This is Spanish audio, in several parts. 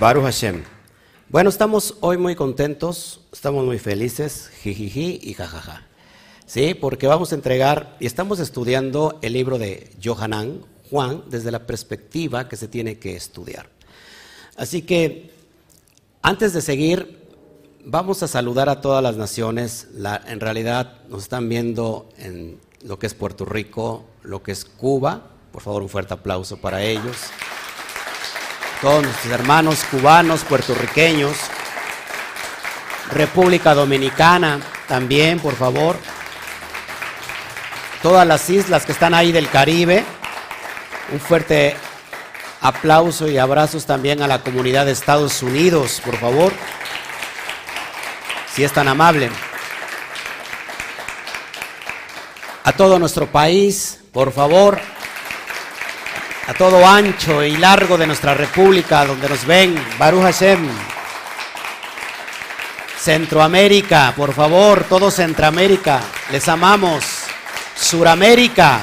Baruch Hashem. Bueno, estamos hoy muy contentos, estamos muy felices, jijiji y jajaja. Sí, porque vamos a entregar y estamos estudiando el libro de Johanan, Juan, desde la perspectiva que se tiene que estudiar. Así que, antes de seguir, vamos a saludar a todas las naciones. en realidad nos están viendo en lo que es Puerto Rico, lo que es Cuba. Por favor, un fuerte aplauso para ellos todos nuestros hermanos cubanos, puertorriqueños, República Dominicana también, por favor. Todas las islas que están ahí del Caribe. Un fuerte aplauso y abrazos también a la comunidad de Estados Unidos, por favor. Si es tan amable. A todo nuestro país, por favor a todo ancho y largo de nuestra república, donde nos ven, Baruch Hashem. Centroamérica, por favor, todo Centroamérica, les amamos. Suramérica,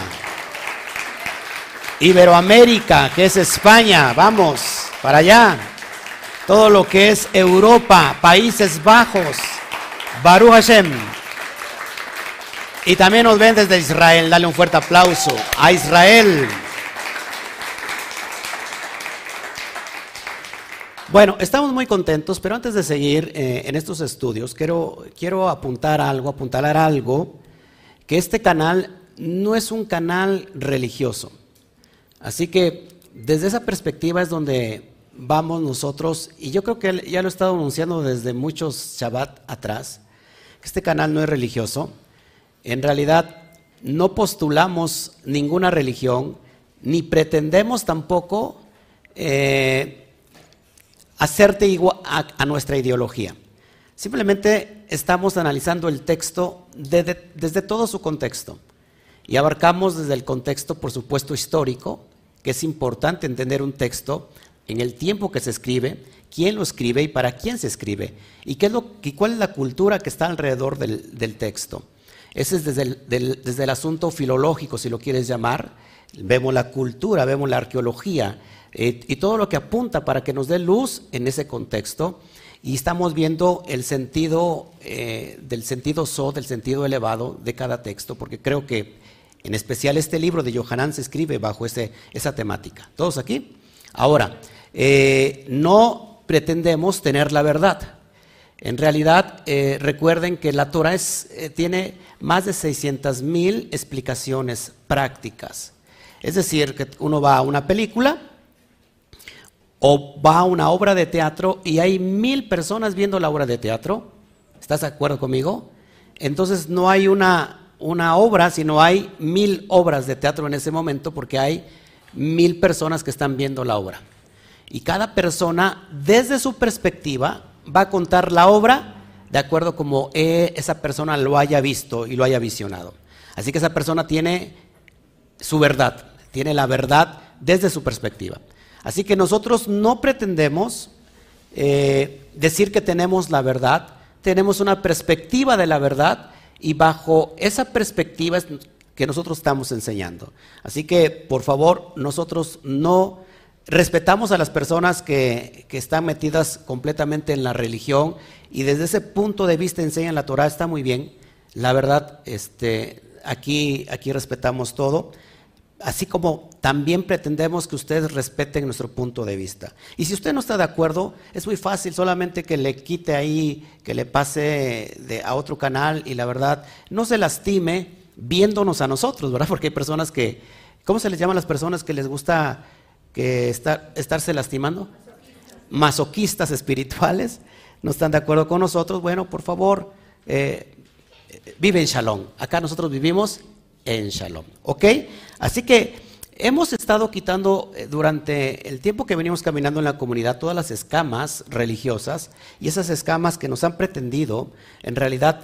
Iberoamérica, que es España, vamos, para allá. Todo lo que es Europa, Países Bajos, Baruch Hashem. Y también nos ven desde Israel, dale un fuerte aplauso a Israel. Bueno, estamos muy contentos, pero antes de seguir eh, en estos estudios, quiero, quiero apuntar algo, apuntalar algo, que este canal no es un canal religioso. Así que desde esa perspectiva es donde vamos nosotros, y yo creo que ya lo he estado anunciando desde muchos Shabbat atrás, que este canal no es religioso. En realidad no postulamos ninguna religión, ni pretendemos tampoco... Eh, hacerte igual a, nuestra ideología. Simplemente estamos analizando el texto desde, todo su contexto y abarcamos desde el contexto, por supuesto, histórico, que es importante entender un texto en el tiempo que se escribe, quién lo escribe y para quién se escribe, y, qué es lo, cuál es la cultura que está alrededor del, texto. Ese es desde desde el asunto filológico, si lo quieres llamar. Vemos la cultura, vemos la arqueología, eh, y todo lo que apunta para que nos dé luz en ese contexto. Y estamos viendo el sentido eh, del sentido so, del sentido elevado de cada texto, porque creo que en especial este libro de Johanan se escribe bajo ese, esa temática. ¿Todos aquí? Ahora, eh, no pretendemos tener la verdad. En realidad, recuerden que la Torah es, tiene más de 600 mil explicaciones prácticas. Es decir, que uno va a una película o va a una obra de teatro y hay mil personas viendo la obra de teatro. ¿Estás de acuerdo conmigo? Entonces no hay una, una obra, sino hay mil obras de teatro en ese momento porque hay mil personas que están viendo la obra. Y cada persona, desde su perspectiva, va a contar la obra de acuerdo como esa persona lo haya visto y lo haya visionado. Así que esa persona tiene su verdad, tiene la verdad desde su perspectiva. Así que nosotros no pretendemos eh, decir que tenemos la verdad, tenemos una perspectiva de la verdad y bajo esa perspectiva es que nosotros estamos enseñando. Así que, por favor, nosotros no respetamos a las personas que, que, están metidas completamente en la religión y desde ese punto de vista enseñan la Torah, está muy bien. La verdad, este, aquí, aquí respetamos todo así como también pretendemos que ustedes respeten nuestro punto de vista. Y si usted no está de acuerdo, es muy fácil, solamente que le quite ahí, que le pase a otro canal y la verdad, no se lastime viéndonos a nosotros, ¿verdad? Porque hay personas que, ¿cómo se les llama a las personas que les gusta que estarse lastimando? Masoquistas espirituales, no están de acuerdo con nosotros, bueno, por favor, eh, vive en shalom. Acá nosotros vivimos en shalom. ¿Ok? Así que hemos estado quitando eh, durante el tiempo que venimos caminando en la comunidad todas las escamas religiosas y esas escamas que nos han pretendido en realidad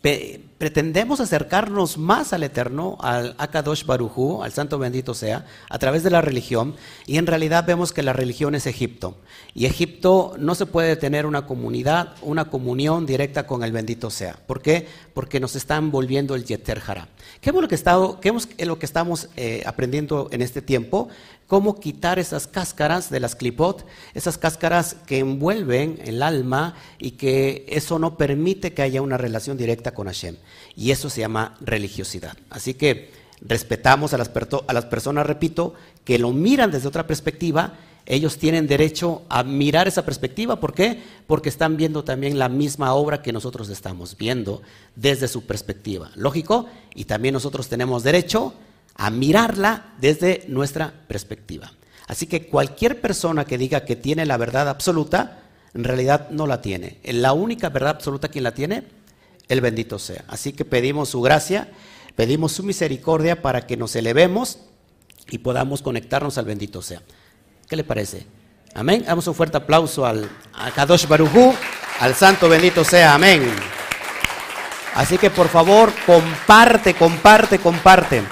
pretendemos acercarnos más al Eterno, al Akadosh Barujú, al Santo Bendito sea, a través de la religión, y en realidad vemos que la religión es Egipto. Y Egipto no se puede tener una comunidad, una comunión directa con el Bendito sea. ¿Por qué? Porque nos están volviendo el Yeter Jara. ¿Qué es lo que, lo que estamos eh, aprendiendo en este tiempo? Cómo quitar esas cáscaras de las clipot, esas cáscaras que envuelven el alma y que eso no permite que haya una relación directa con Hashem. Y eso se llama religiosidad. Así que respetamos a las, a las personas, repito, que lo miran desde otra perspectiva. Ellos tienen derecho a mirar esa perspectiva. ¿Por qué? Porque están viendo también la misma obra que nosotros estamos viendo desde su perspectiva. Lógico. Y también nosotros tenemos derecho a mirarla desde nuestra perspectiva. Así que cualquier persona que diga que tiene la verdad absoluta, en realidad no la tiene. La única verdad absoluta quien la tiene, el bendito sea. Así que pedimos su gracia, pedimos su misericordia para que nos elevemos y podamos conectarnos al bendito sea. ¿Qué le parece? Amén. Damos un fuerte aplauso al Kadosh Barujú, al santo bendito sea. Amén. Así que por favor, comparte, comparte, comparte.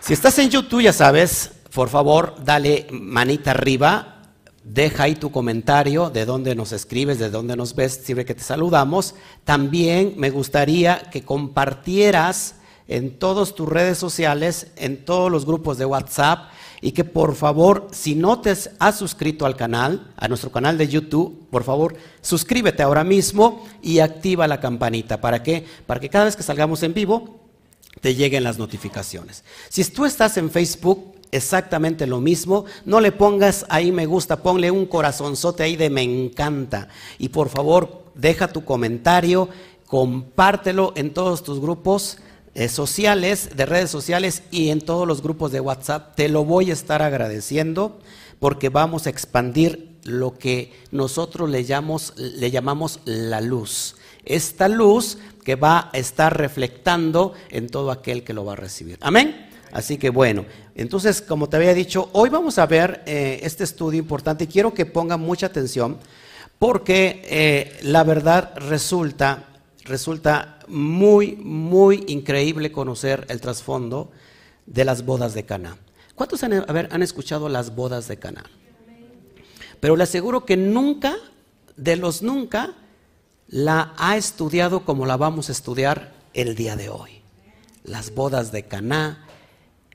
Si estás en YouTube, ya sabes, por favor, dale manita arriba, deja ahí tu comentario de dónde nos escribes, de dónde nos ves, sirve que te saludamos. También me gustaría que compartieras en todas tus redes sociales, en todos los grupos de WhatsApp y que por favor, si no te has suscrito al canal, a nuestro canal de YouTube, por favor, suscríbete ahora mismo y activa la campanita. ¿Para qué? Para que cada vez que salgamos en vivo te lleguen las notificaciones. Si tú estás en Facebook, exactamente lo mismo, no le pongas ahí me gusta, ponle un corazonzote ahí de me encanta. Y por favor, deja tu comentario, compártelo en todos tus grupos eh, sociales, de redes sociales y en todos los grupos de WhatsApp. Te lo voy a estar agradeciendo porque vamos a expandir lo que nosotros le llamamos, le llamamos la luz. Esta luz que va a estar reflectando en todo aquel que lo va a recibir. Amén. Así que bueno, entonces como te había dicho, hoy vamos a ver eh, este estudio importante y quiero que pongan mucha atención porque eh, la verdad resulta, resulta muy, muy increíble conocer el trasfondo de las bodas de Cana. ¿Cuántos han, han escuchado las bodas de Cana? Pero le aseguro que nunca, de los nunca, la ha estudiado como la vamos a estudiar el día de hoy. Las bodas de Caná,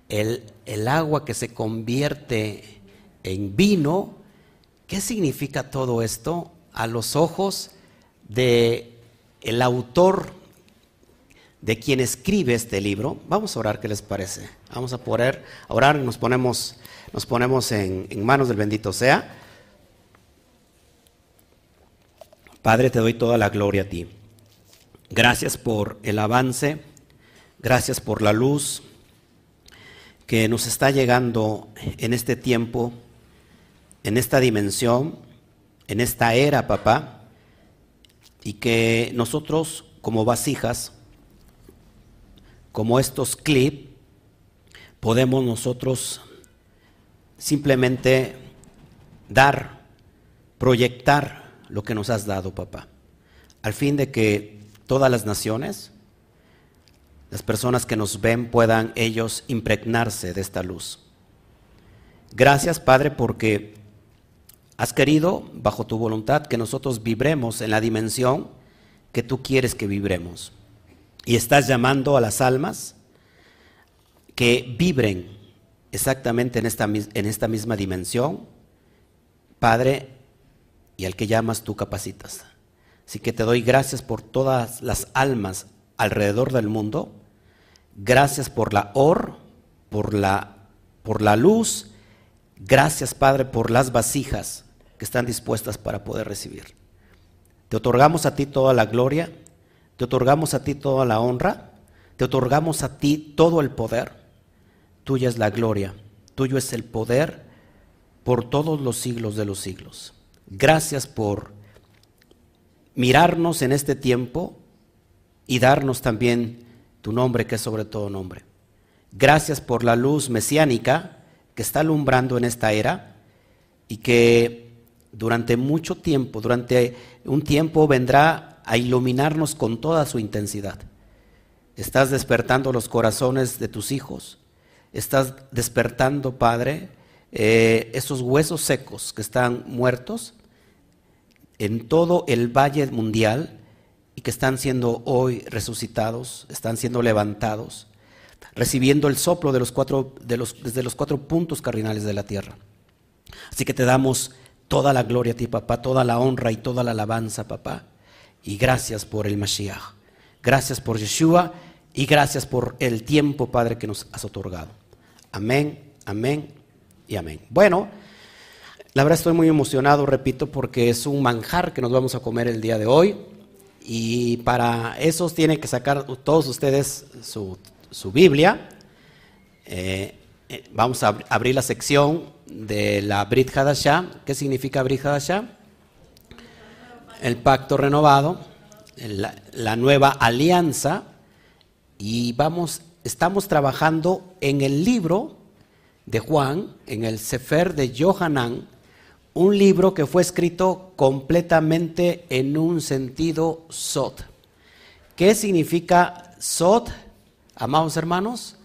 el, el agua que se convierte en vino. ¿Qué significa todo esto a los ojos de el autor de quien escribe este libro? Vamos a orar, ¿qué les parece? Vamos a poder orar, nos ponemos, nos ponemos en, en manos del bendito sea. Padre, te doy toda la gloria a ti. Gracias por el avance, gracias por la luz que nos está llegando en este tiempo, en esta dimensión, en esta era, papá, y que nosotros como vasijas, como estos clips, podemos nosotros simplemente dar, proyectar lo que nos has dado, papá, al fin de que todas las naciones, las personas que nos ven, puedan ellos impregnarse de esta luz. Gracias, Padre, porque has querido, bajo tu voluntad, que nosotros vibremos en la dimensión que tú quieres que vibremos. Y estás llamando a las almas que vibren exactamente en esta, en esta misma dimensión. Padre, y al que llamas tú capacitas. Así que te doy gracias por todas las almas alrededor del mundo. Gracias por la or, por la, por la luz. Gracias, Padre, por las vasijas que están dispuestas para poder recibir. Te otorgamos a ti toda la gloria, te otorgamos a ti toda la honra, te otorgamos a ti todo el poder. Tuya es la gloria, tuyo es el poder por todos los siglos de los siglos. Gracias por mirarnos en este tiempo y darnos también tu nombre que es sobre todo nombre. Gracias por la luz mesiánica que está alumbrando en esta era y que durante mucho tiempo, durante un tiempo vendrá a iluminarnos con toda su intensidad. Estás despertando los corazones de tus hijos. Estás despertando, Padre, eh, esos huesos secos que están muertos en todo el valle mundial y que están siendo hoy resucitados, están siendo levantados, recibiendo el soplo de los cuatro, desde los cuatro puntos cardinales de la tierra. Así que te damos toda la gloria a ti, papá, toda la honra y toda la alabanza, papá. Y gracias por el Mashiach. Gracias por Yeshua y gracias por el tiempo, Padre, que nos has otorgado. Amén, amén y amén. Bueno, la verdad estoy muy emocionado, repito, porque es un manjar que nos vamos a comer el día de hoy. Y para eso tienen que sacar todos ustedes su, Biblia. Eh, eh, vamos a abrir la sección de la Brit Hadashah. ¿Qué significa Brit Hadashah? El pacto renovado, la, nueva alianza. Y vamos, estamos trabajando en el libro de Juan, en el Sefer de Johanan, un libro que fue escrito completamente en un sentido sot. ¿Qué significa sot, amados hermanos?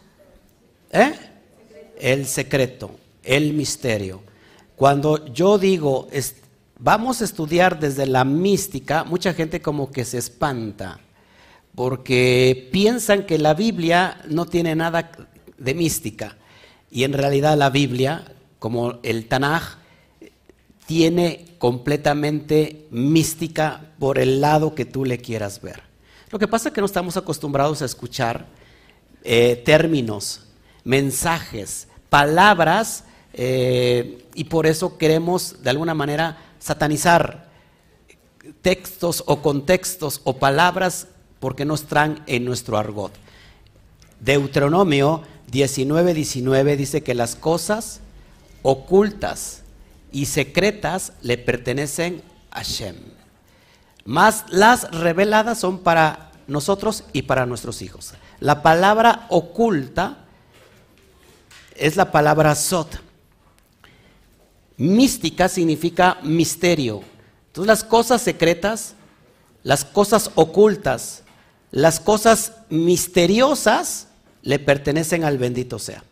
¿Eh? El secreto, el misterio. Cuando yo digo, vamos a estudiar desde la mística, mucha gente como que se espanta, porque piensan que la Biblia no tiene nada de mística. Y en realidad la Biblia, como el Tanaj, tiene completamente mística por el lado que tú le quieras ver. Lo que pasa es que no estamos acostumbrados a escuchar eh, términos, mensajes, palabras, eh, y por eso queremos de alguna manera satanizar textos o contextos o palabras porque no están en nuestro argot. Deuteronomio 19, 19 dice que las cosas ocultas y secretas le pertenecen a Shem. Más las reveladas son para nosotros y para nuestros hijos. La palabra oculta es la palabra sot. Mística significa misterio. Entonces las cosas secretas, las cosas ocultas, las cosas misteriosas le pertenecen al bendito sea.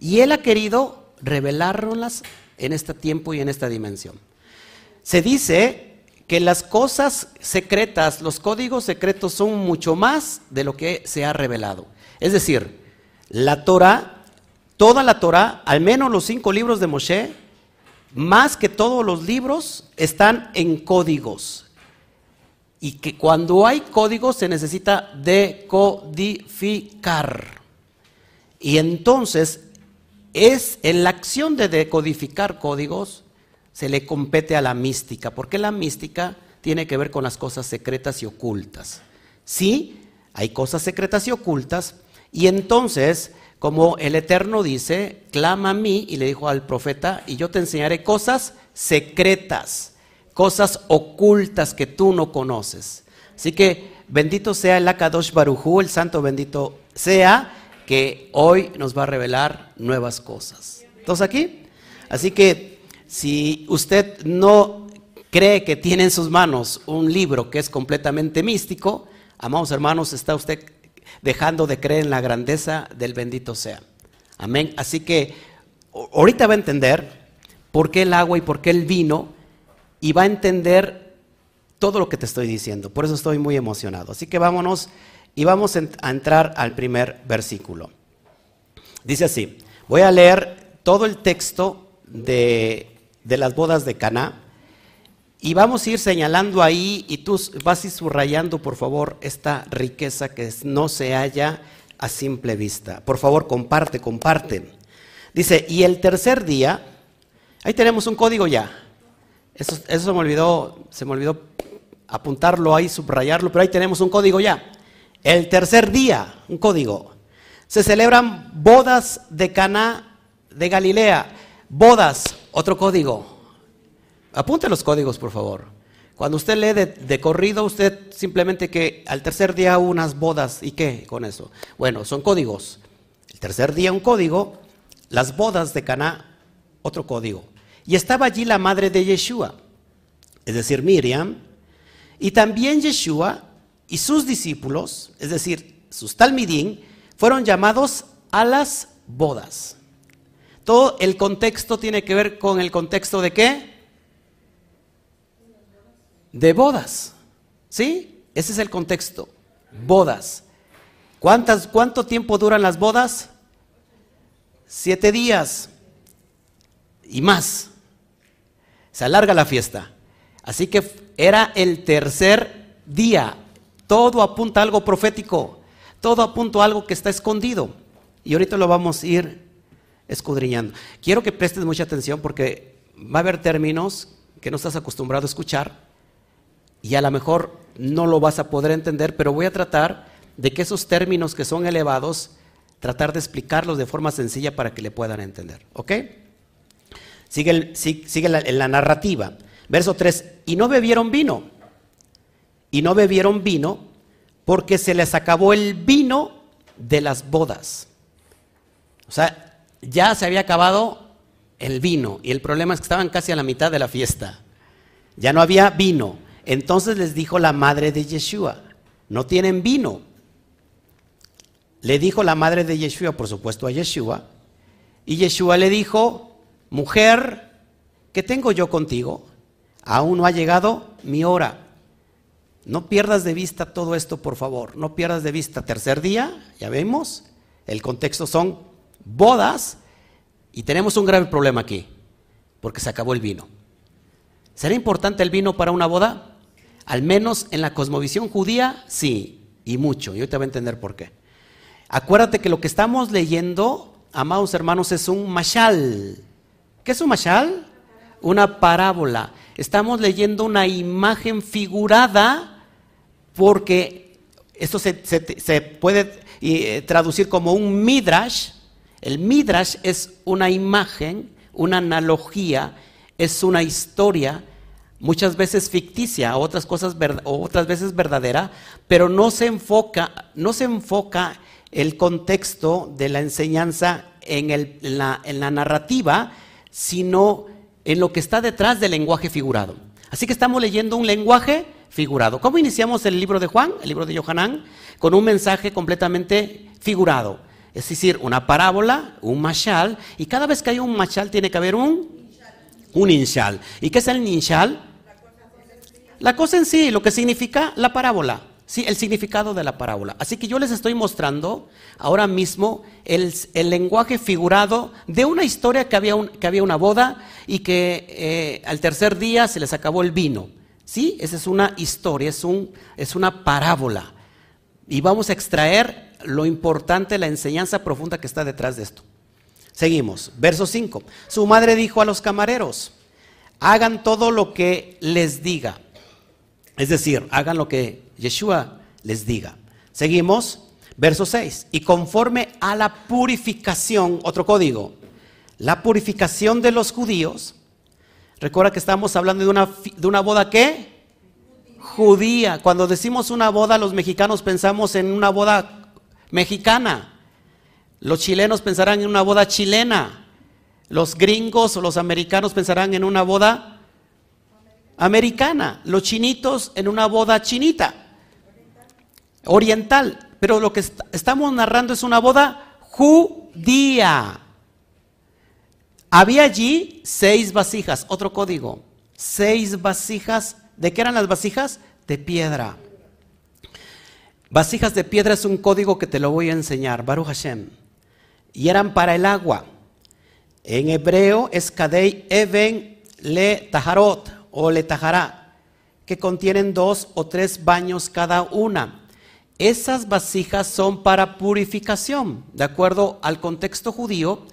Y Él ha querido revelárnoslas en este tiempo y en esta dimensión. Se dice que las cosas secretas, los códigos secretos son mucho más de lo que se ha revelado. Es decir, la Torah, toda la Torah, al menos los cinco libros de Moshe, más que todos los libros, están en códigos. Y que cuando hay códigos se necesita decodificar. Y entonces es en la acción de decodificar códigos, se le compete a la mística, porque la mística tiene que ver con las cosas secretas y ocultas. Sí, hay cosas secretas y ocultas, y entonces, como el Eterno dice, clama a mí, y le dijo al profeta, y yo te enseñaré cosas secretas, cosas ocultas que tú no conoces. Así que bendito sea el Akadosh Barujú, el santo bendito sea, que hoy nos va a revelar nuevas cosas. ¿Todos aquí? Así que si usted no cree que tiene en sus manos un libro que es completamente místico, amados hermanos, está usted dejando de creer en la grandeza del bendito sea. Amén. Así que ahorita va a entender por qué el agua y por qué el vino y va a entender todo lo que te estoy diciendo. Por eso estoy muy emocionado. Así que vámonos y vamos a entrar al primer versículo. Dice así, voy a leer todo el texto de, las bodas de Caná y vamos a ir señalando ahí y tú vas a ir subrayando, por favor, esta riqueza que no se halla a simple vista. Por favor, comparte, comparte. Dice, y el tercer día, ahí tenemos un código ya. Eso, eso se me olvidó, se me olvidó apuntarlo ahí, subrayarlo, pero ahí tenemos un código ya. El tercer día, un código, se celebran bodas de Caná de Galilea. Bodas, otro código. Apunte los códigos, por favor. Cuando usted lee de, corrido, usted simplemente que al tercer día unas bodas. ¿Y qué con eso? Bueno, son códigos. El tercer día un código, las bodas de Caná, otro código. Y estaba allí la madre de Yeshua, es decir, Miriam, Y también Yeshua y sus discípulos, es decir, sus talmidín, fueron llamados a las bodas. Todo el contexto tiene que ver con el contexto de qué? De bodas. ¿Sí? Ese es el contexto. Bodas. ¿Cuántas, ¿Cuánto tiempo duran las bodas? Siete días y más. Se alarga la fiesta. Así que era el tercer día. Todo apunta a algo profético. Todo apunta a algo que está escondido. Y ahorita lo vamos a ir escudriñando. Quiero que prestes mucha atención porque va a haber términos que no estás acostumbrado a escuchar y a lo mejor no lo vas a poder entender, pero voy a tratar de que esos términos que son elevados, tratar de explicarlos de forma sencilla para que le puedan entender. ¿Ok? Sigue, sigue la, la narrativa. Verso 3, y no bebieron vino. Y no bebieron vino porque se les acabó el vino de las bodas. O sea, ya se había acabado el vino y el problema es que estaban casi a la mitad de la fiesta. Ya no había vino. Entonces les dijo la madre de Yeshua, no tienen vino. Le dijo la madre de Yeshua, por supuesto, a Yeshua. Y Yeshua le dijo, mujer, ¿qué tengo yo contigo? Aún no ha llegado mi hora. No pierdas de vista todo esto, por favor. No pierdas de vista. Tercer día, ya vemos. El contexto son bodas y tenemos un grave problema aquí, porque se acabó el vino. ¿Será importante el vino para una boda? Al menos en la cosmovisión judía, sí, y mucho. Y hoy te voy a entender por qué. Acuérdate que lo que estamos leyendo, amados hermanos, es un mashal. ¿Qué es un mashal? Una parábola. Estamos leyendo una imagen figurada porque esto se, puede eh, traducir como un midrash, el Midrash es una imagen, una analogía, es una historia, muchas veces ficticia, otras, cosas otras veces verdadera, pero no se enfoca, no se enfoca el contexto de la enseñanza en, la, en la narrativa, sino en lo que está detrás del lenguaje figurado. Así que estamos leyendo un lenguaje figurado. ¿Cómo iniciamos el libro de Juan, el libro de Yohanan? Con un mensaje completamente figurado. Es decir, una parábola, un mashal, y cada vez que hay un mashal tiene que haber un, un inshal. ¿Y qué es el inshal? La cosa en sí, lo que significa la parábola. Sí, el significado de la parábola. Así que yo les estoy mostrando ahora mismo el, lenguaje figurado de una historia que había, que había una boda y que eh, al tercer día se les acabó el vino. Sí, esa es una historia, es, un, es una parábola. Y vamos a extraer lo importante, la enseñanza profunda que está detrás de esto. Seguimos, verso 5. Su madre dijo a los camareros, hagan todo lo que les diga. Es decir, hagan lo que Yeshua les diga. Seguimos, verso 6. Y conforme a la purificación, otro código, la purificación de los judíos, recuerda que estamos hablando de una, de una boda que judía. Cuando decimos una boda, los mexicanos pensamos en una boda mexicana. Los chilenos pensarán en una boda chilena. Los gringos o los americanos pensarán en una boda americana. Los chinitos en una boda chinita. Oriental. Pero lo que estamos narrando es una boda judía. Había allí seis vasijas, otro código. Seis vasijas. ¿De qué eran las vasijas? De piedra. Vasijas de piedra es un código que te lo voy a enseñar, Baruch Hashem. Y eran para el agua. En hebreo es Kadei Even Le Taharot o Le Tahará, que contienen dos o tres baños cada una. Esas vasijas son para purificación. De acuerdo al contexto judío,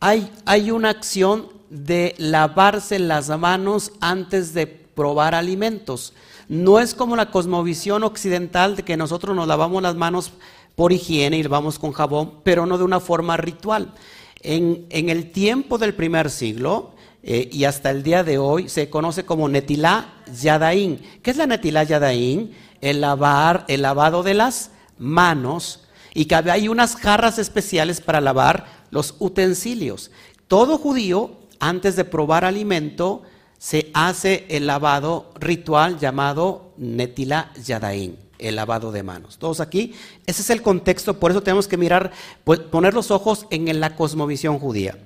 hay, hay una acción de lavarse las manos antes de probar alimentos. No es como la cosmovisión occidental de que nosotros nos lavamos las manos por higiene y vamos con jabón, pero no de una forma ritual. En, el tiempo del primer siglo eh, y hasta el día de hoy se conoce como Netilá Yadaín. ¿Qué es la Netilá Yadaín? El, lavar, el lavado de las manos y que hay unas jarras especiales para lavar los utensilios. Todo judío, antes de probar alimento, se hace el lavado ritual llamado Netila Yadaín, el lavado de manos. Todos aquí, ese es el contexto, por eso tenemos que mirar, pues, poner los ojos en la cosmovisión judía.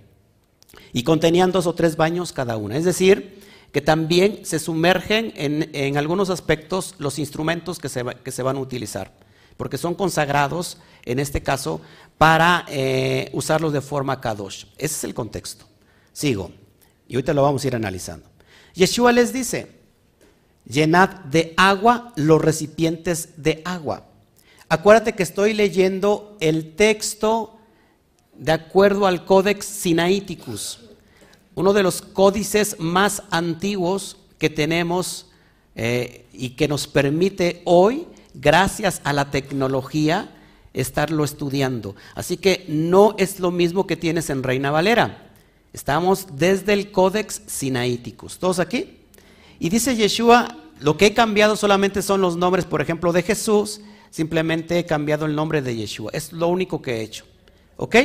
Y contenían dos o tres baños cada una, es decir, que también se sumergen en, algunos aspectos los instrumentos que se, que se, van a utilizar, porque son consagrados, en este caso, para eh, usarlos de forma kadosh. Ese es el contexto. Sigo, y ahorita lo vamos a ir analizando. Yeshua les dice, llenad de agua los recipientes de agua. Acuérdate que estoy leyendo el texto de acuerdo al Codex Sinaiticus uno de los códices más antiguos que tenemos eh, y que nos permite hoy, gracias a la tecnología, estarlo estudiando. Así que no es lo mismo que tienes en Reina Valera. Estamos desde el Codex Sinaiticus. ¿Todos aquí? Y dice Yeshua, lo que he cambiado solamente son los nombres, por ejemplo, de Jesús, simplemente he cambiado el nombre de Yeshua. Es lo único que he hecho. ¿Ok?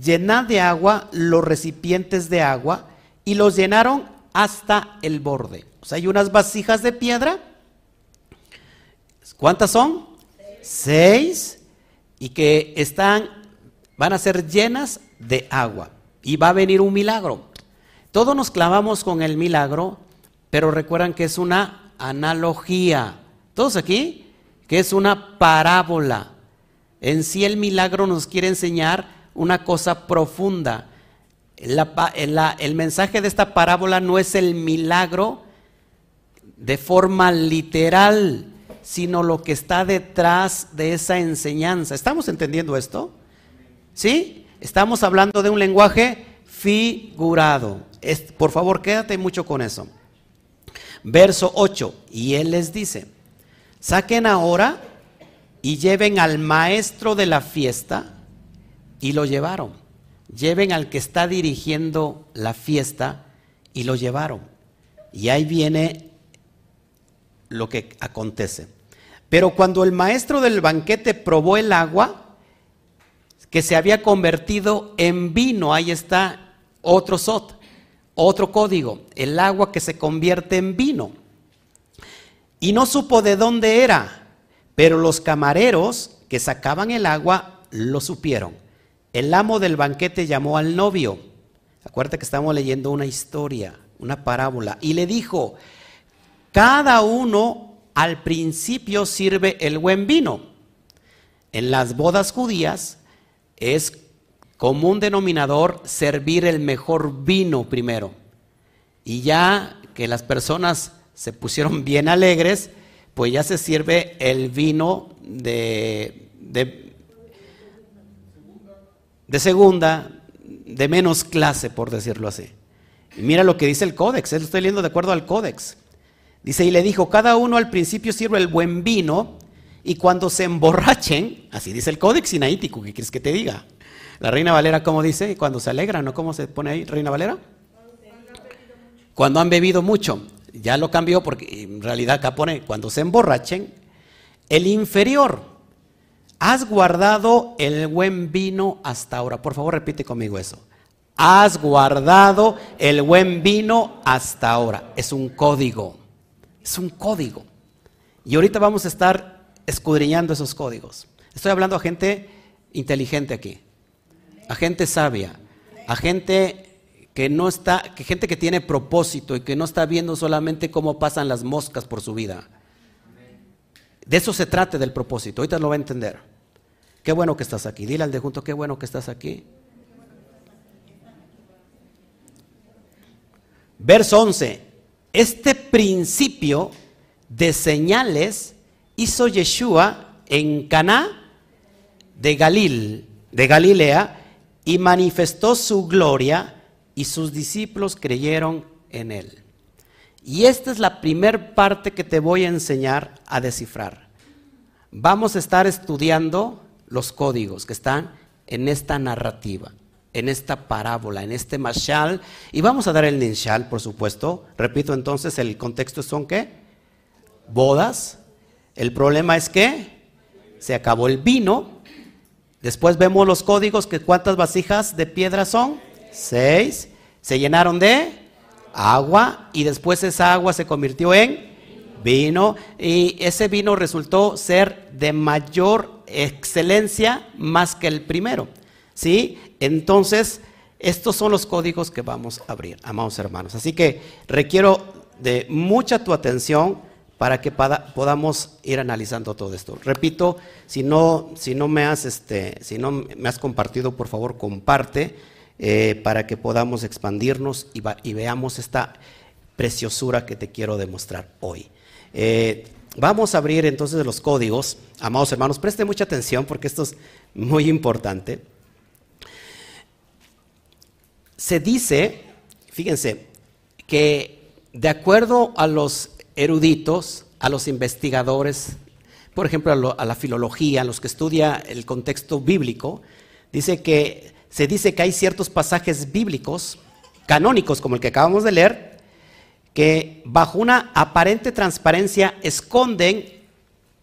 Llenad de agua los recipientes de agua y los llenaron hasta el borde. O sea, hay unas vasijas de piedra. ¿Cuántas son? Seis. Y que están, van a ser llenas de agua. Y va a venir un milagro. Todos nos clavamos con el milagro, pero recuerdan que es una analogía. ¿Todos aquí? Que es una parábola. En sí el milagro nos quiere enseñar una cosa profunda. el mensaje de esta parábola no es el milagro de forma literal, sino lo que está detrás de esa enseñanza. ¿Estamos entendiendo esto? ¿Sí? Estamos hablando de un lenguaje figurado. por favor, quédate mucho con eso. Verso 8, y él les dice, saquen ahora y lleven al maestro de la fiesta y lo llevaron. Lleven al que está dirigiendo la fiesta y lo llevaron. Y ahí viene lo que acontece. Pero cuando el maestro del banquete probó el agua, que se había convertido en vino, ahí está otro sot, otro código, el agua que se convierte en vino. Y no supo de dónde era, pero los camareros que sacaban el agua lo supieron. El amo del banquete llamó al novio. Acuérdate que estamos leyendo una historia, una parábola. Y le dijo, cada uno al principio sirve el buen vino. En las bodas judías es común denominador servir el mejor vino primero. Y ya que las personas se pusieron bien alegres, pues ya se sirve el vino de, de de segunda, de menos clase, por decirlo así. Mira lo que dice el códex, él estoy leyendo de acuerdo al códex. Dice, y le dijo, cada uno al principio sirve el buen vino, y cuando se emborrachen, así dice el códex sinaítico, ¿qué quieres que te diga? La Reina Valera, ¿cómo dice? Cuando se alegran, ¿no? ¿Cómo se pone ahí, Reina Valera? Cuando han bebido mucho. Ya lo cambió porque en realidad acá pone, cuando se emborrachen, el inferior Has guardado el buen vino hasta ahora. Por favor, repite conmigo eso. Has guardado el buen vino hasta ahora. Es un código. Es un código. Y ahorita vamos a estar escudriñando esos códigos. Estoy hablando a gente inteligente aquí. A gente sabia. A gente que no está, que gente que tiene propósito y que no está viendo solamente cómo pasan las moscas por su vida. De eso se trata del propósito. Ahorita lo va a entender. Qué bueno que estás aquí. Dile al de junto, qué bueno que estás aquí. Verso 11. Este principio de señales hizo Yeshua en Caná de Galil, de Galilea, y manifestó su gloria, y sus discípulos creyeron en él. Y esta es la primer parte que te voy a enseñar a descifrar. Vamos a estar estudiando los códigos que están en esta narrativa, en esta parábola, en este mashal. Y vamos a dar el ninshal, por supuesto. Repito entonces, el contexto son qué? Bodas. El problema es que se acabó el vino. Después vemos los códigos, que cuántas vasijas de piedra son? Seis. Se llenaron de Agua y después esa agua se convirtió en vino y ese vino resultó ser de mayor excelencia más que el primero. ¿Sí? Entonces, estos son los códigos que vamos a abrir, amados hermanos. Así que requiero de mucha tu atención para que podamos ir analizando todo esto. Repito, si no, si no, me, has, este, si no me has compartido, por favor, comparte eh, para que podamos expandirnos y, veamos esta preciosura que te quiero demostrar hoy. Eh, vamos a abrir entonces los códigos. Amados hermanos, preste mucha atención porque esto es muy importante. Se dice, fíjense, que de acuerdo a los eruditos, a los investigadores, por ejemplo, a, la filología, a los que estudia el contexto bíblico, dice que se dice que hay ciertos pasajes bíblicos canónicos como el que acabamos de leer que bajo una aparente transparencia esconden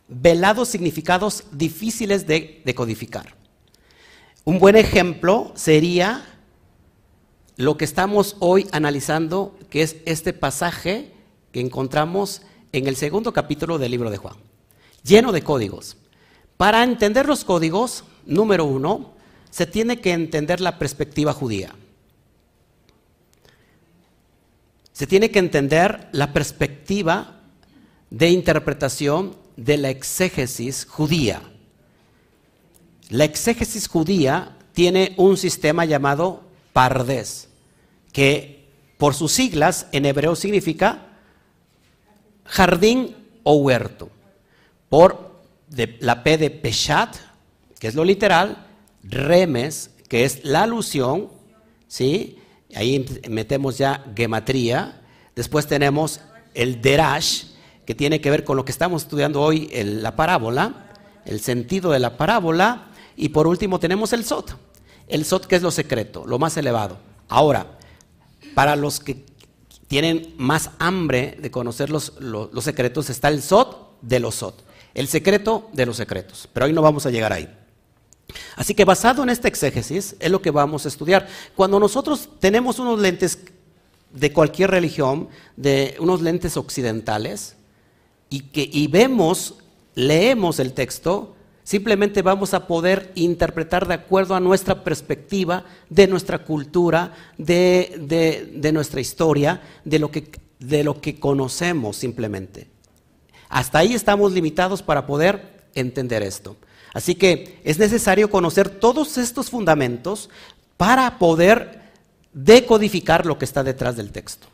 velados significados difíciles de, de codificar. Un buen ejemplo sería lo que estamos hoy analizando, que es este pasaje que encontramos en el segundo capítulo del libro de Juan, lleno de códigos. Para entender los códigos, número uno, se tiene que entender la perspectiva judía. Se tiene que entender la perspectiva de interpretación de la exégesis judía. La exégesis judía tiene un sistema llamado Pardes, que por sus siglas en hebreo significa jardín o huerto. Por la P de Peshat, que es lo literal, Remes, que es la alusión, ¿sí? Ahí metemos ya gematría. Después tenemos el Derash, que tiene que ver con lo que estamos estudiando hoy, la parábola, el sentido de la parábola. Y por último tenemos el Sot. El Sot que es lo secreto, lo más elevado. Ahora, para los que tienen más hambre de conocer los, secretos, está el Sot de los Sot, el secreto de los secretos. Pero hoy no vamos a llegar ahí. Así que basado en esta exégesis es lo que vamos a estudiar. Cuando nosotros tenemos unos lentes de cualquier religión, de unos lentes occidentales, y que y vemos, leemos el texto, Simplemente vamos a poder interpretar de acuerdo a nuestra perspectiva, de nuestra cultura, de, nuestra historia, de lo, que, de lo que conocemos simplemente. Hasta ahí estamos limitados para poder entender esto. Así que es necesario conocer todos estos fundamentos para poder decodificar lo que está detrás del texto.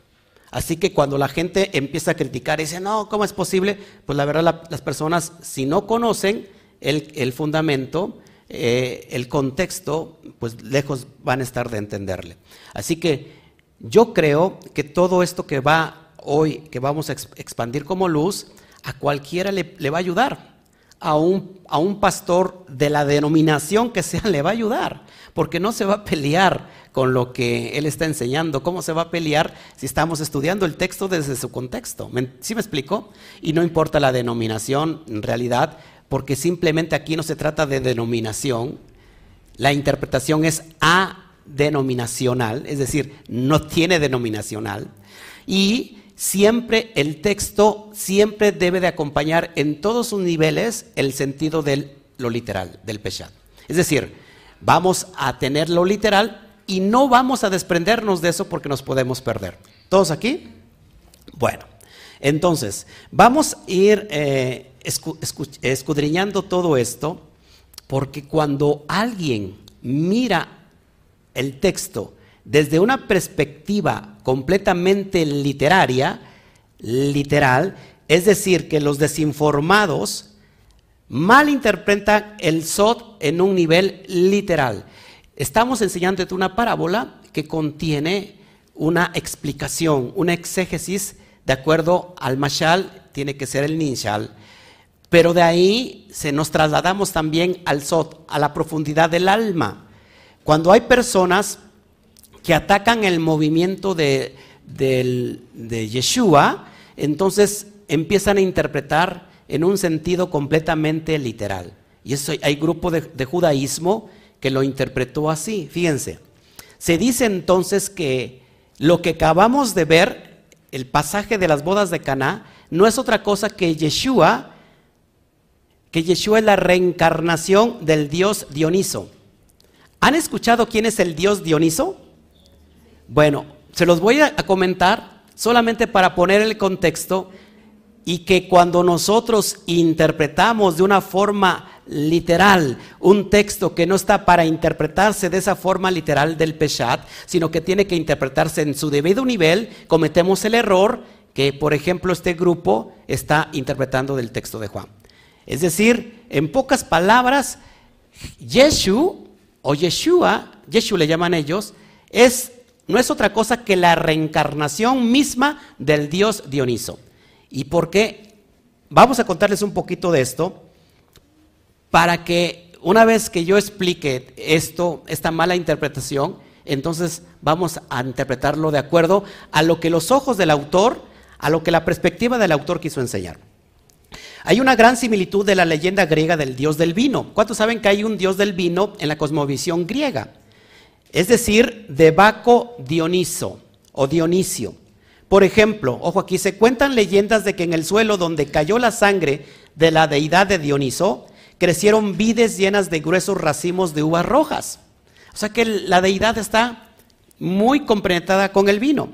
Así que cuando la gente empieza a criticar y dice, no, ¿cómo es posible? Pues la verdad las personas, si no conocen, el, fundamento, eh, el contexto, pues lejos van a estar de entenderle. Así que yo creo que todo esto que va hoy, que vamos a expandir como luz, a cualquiera le, va a ayudar. A un, a un, pastor de la denominación que sea le va a ayudar, porque no se va a pelear con lo que él está enseñando. ¿Cómo se va a pelear si estamos estudiando el texto desde su contexto? ¿Sí me explico? Y no importa la denominación, en realidad, porque simplemente aquí no se trata de denominación, la interpretación es adenominacional, es decir, no tiene denominacional, y siempre el texto siempre debe de acompañar en todos sus niveles el sentido de lo literal, del peshat. Es decir, vamos a tener lo literal y no vamos a desprendernos de eso porque nos podemos perder. ¿Todos aquí? Bueno, entonces, vamos a ir eh, escudriñando todo esto, porque cuando alguien mira el texto desde una perspectiva completamente literaria, literal, es decir, que los desinformados malinterpretan el SOT en un nivel literal. Estamos enseñándote una parábola que contiene una explicación, una exégesis de acuerdo al mashal, tiene que ser el ninshal, pero de ahí se nos trasladamos también al sot, a la profundidad del alma. Cuando hay personas que atacan el movimiento de, Yeshua, entonces empiezan a interpretar en un sentido completamente literal. Y eso, hay grupo de, de judaísmo que lo interpretó así. Fíjense, se dice entonces que lo que acabamos de ver, el pasaje de las bodas de Caná, no es otra cosa que Yeshua, que Yeshua es la reencarnación del dios Dioniso. ¿Han escuchado quién es el dios Dioniso? Bueno, se los voy a comentar solamente para poner el contexto y que cuando nosotros interpretamos de una forma literal un texto que no está para interpretarse de esa forma literal del Peshat, sino que tiene que interpretarse en su debido nivel, cometemos el error que, por ejemplo, este grupo está interpretando del texto de Juan. Es decir, en pocas palabras, Yeshu o Yeshua, Yeshu le llaman ellos, es, no es otra cosa que la reencarnación misma del dios Dioniso. ¿Y por qué? Vamos a contarles un poquito de esto para que una vez que yo explique esto, esta mala interpretación, entonces vamos a interpretarlo de acuerdo a lo que los ojos del autor, a lo que la perspectiva del autor quiso enseñar. Hay una gran similitud de la leyenda griega del dios del vino. ¿Cuántos saben que hay un dios del vino en la cosmovisión griega? Es decir, de Baco Dioniso o Dionisio. Por ejemplo, ojo aquí, se cuentan leyendas de que en el suelo donde cayó la sangre de la deidad de Dioniso, crecieron vides llenas de gruesos racimos de uvas rojas. O sea que la deidad está muy compenetrada con el vino.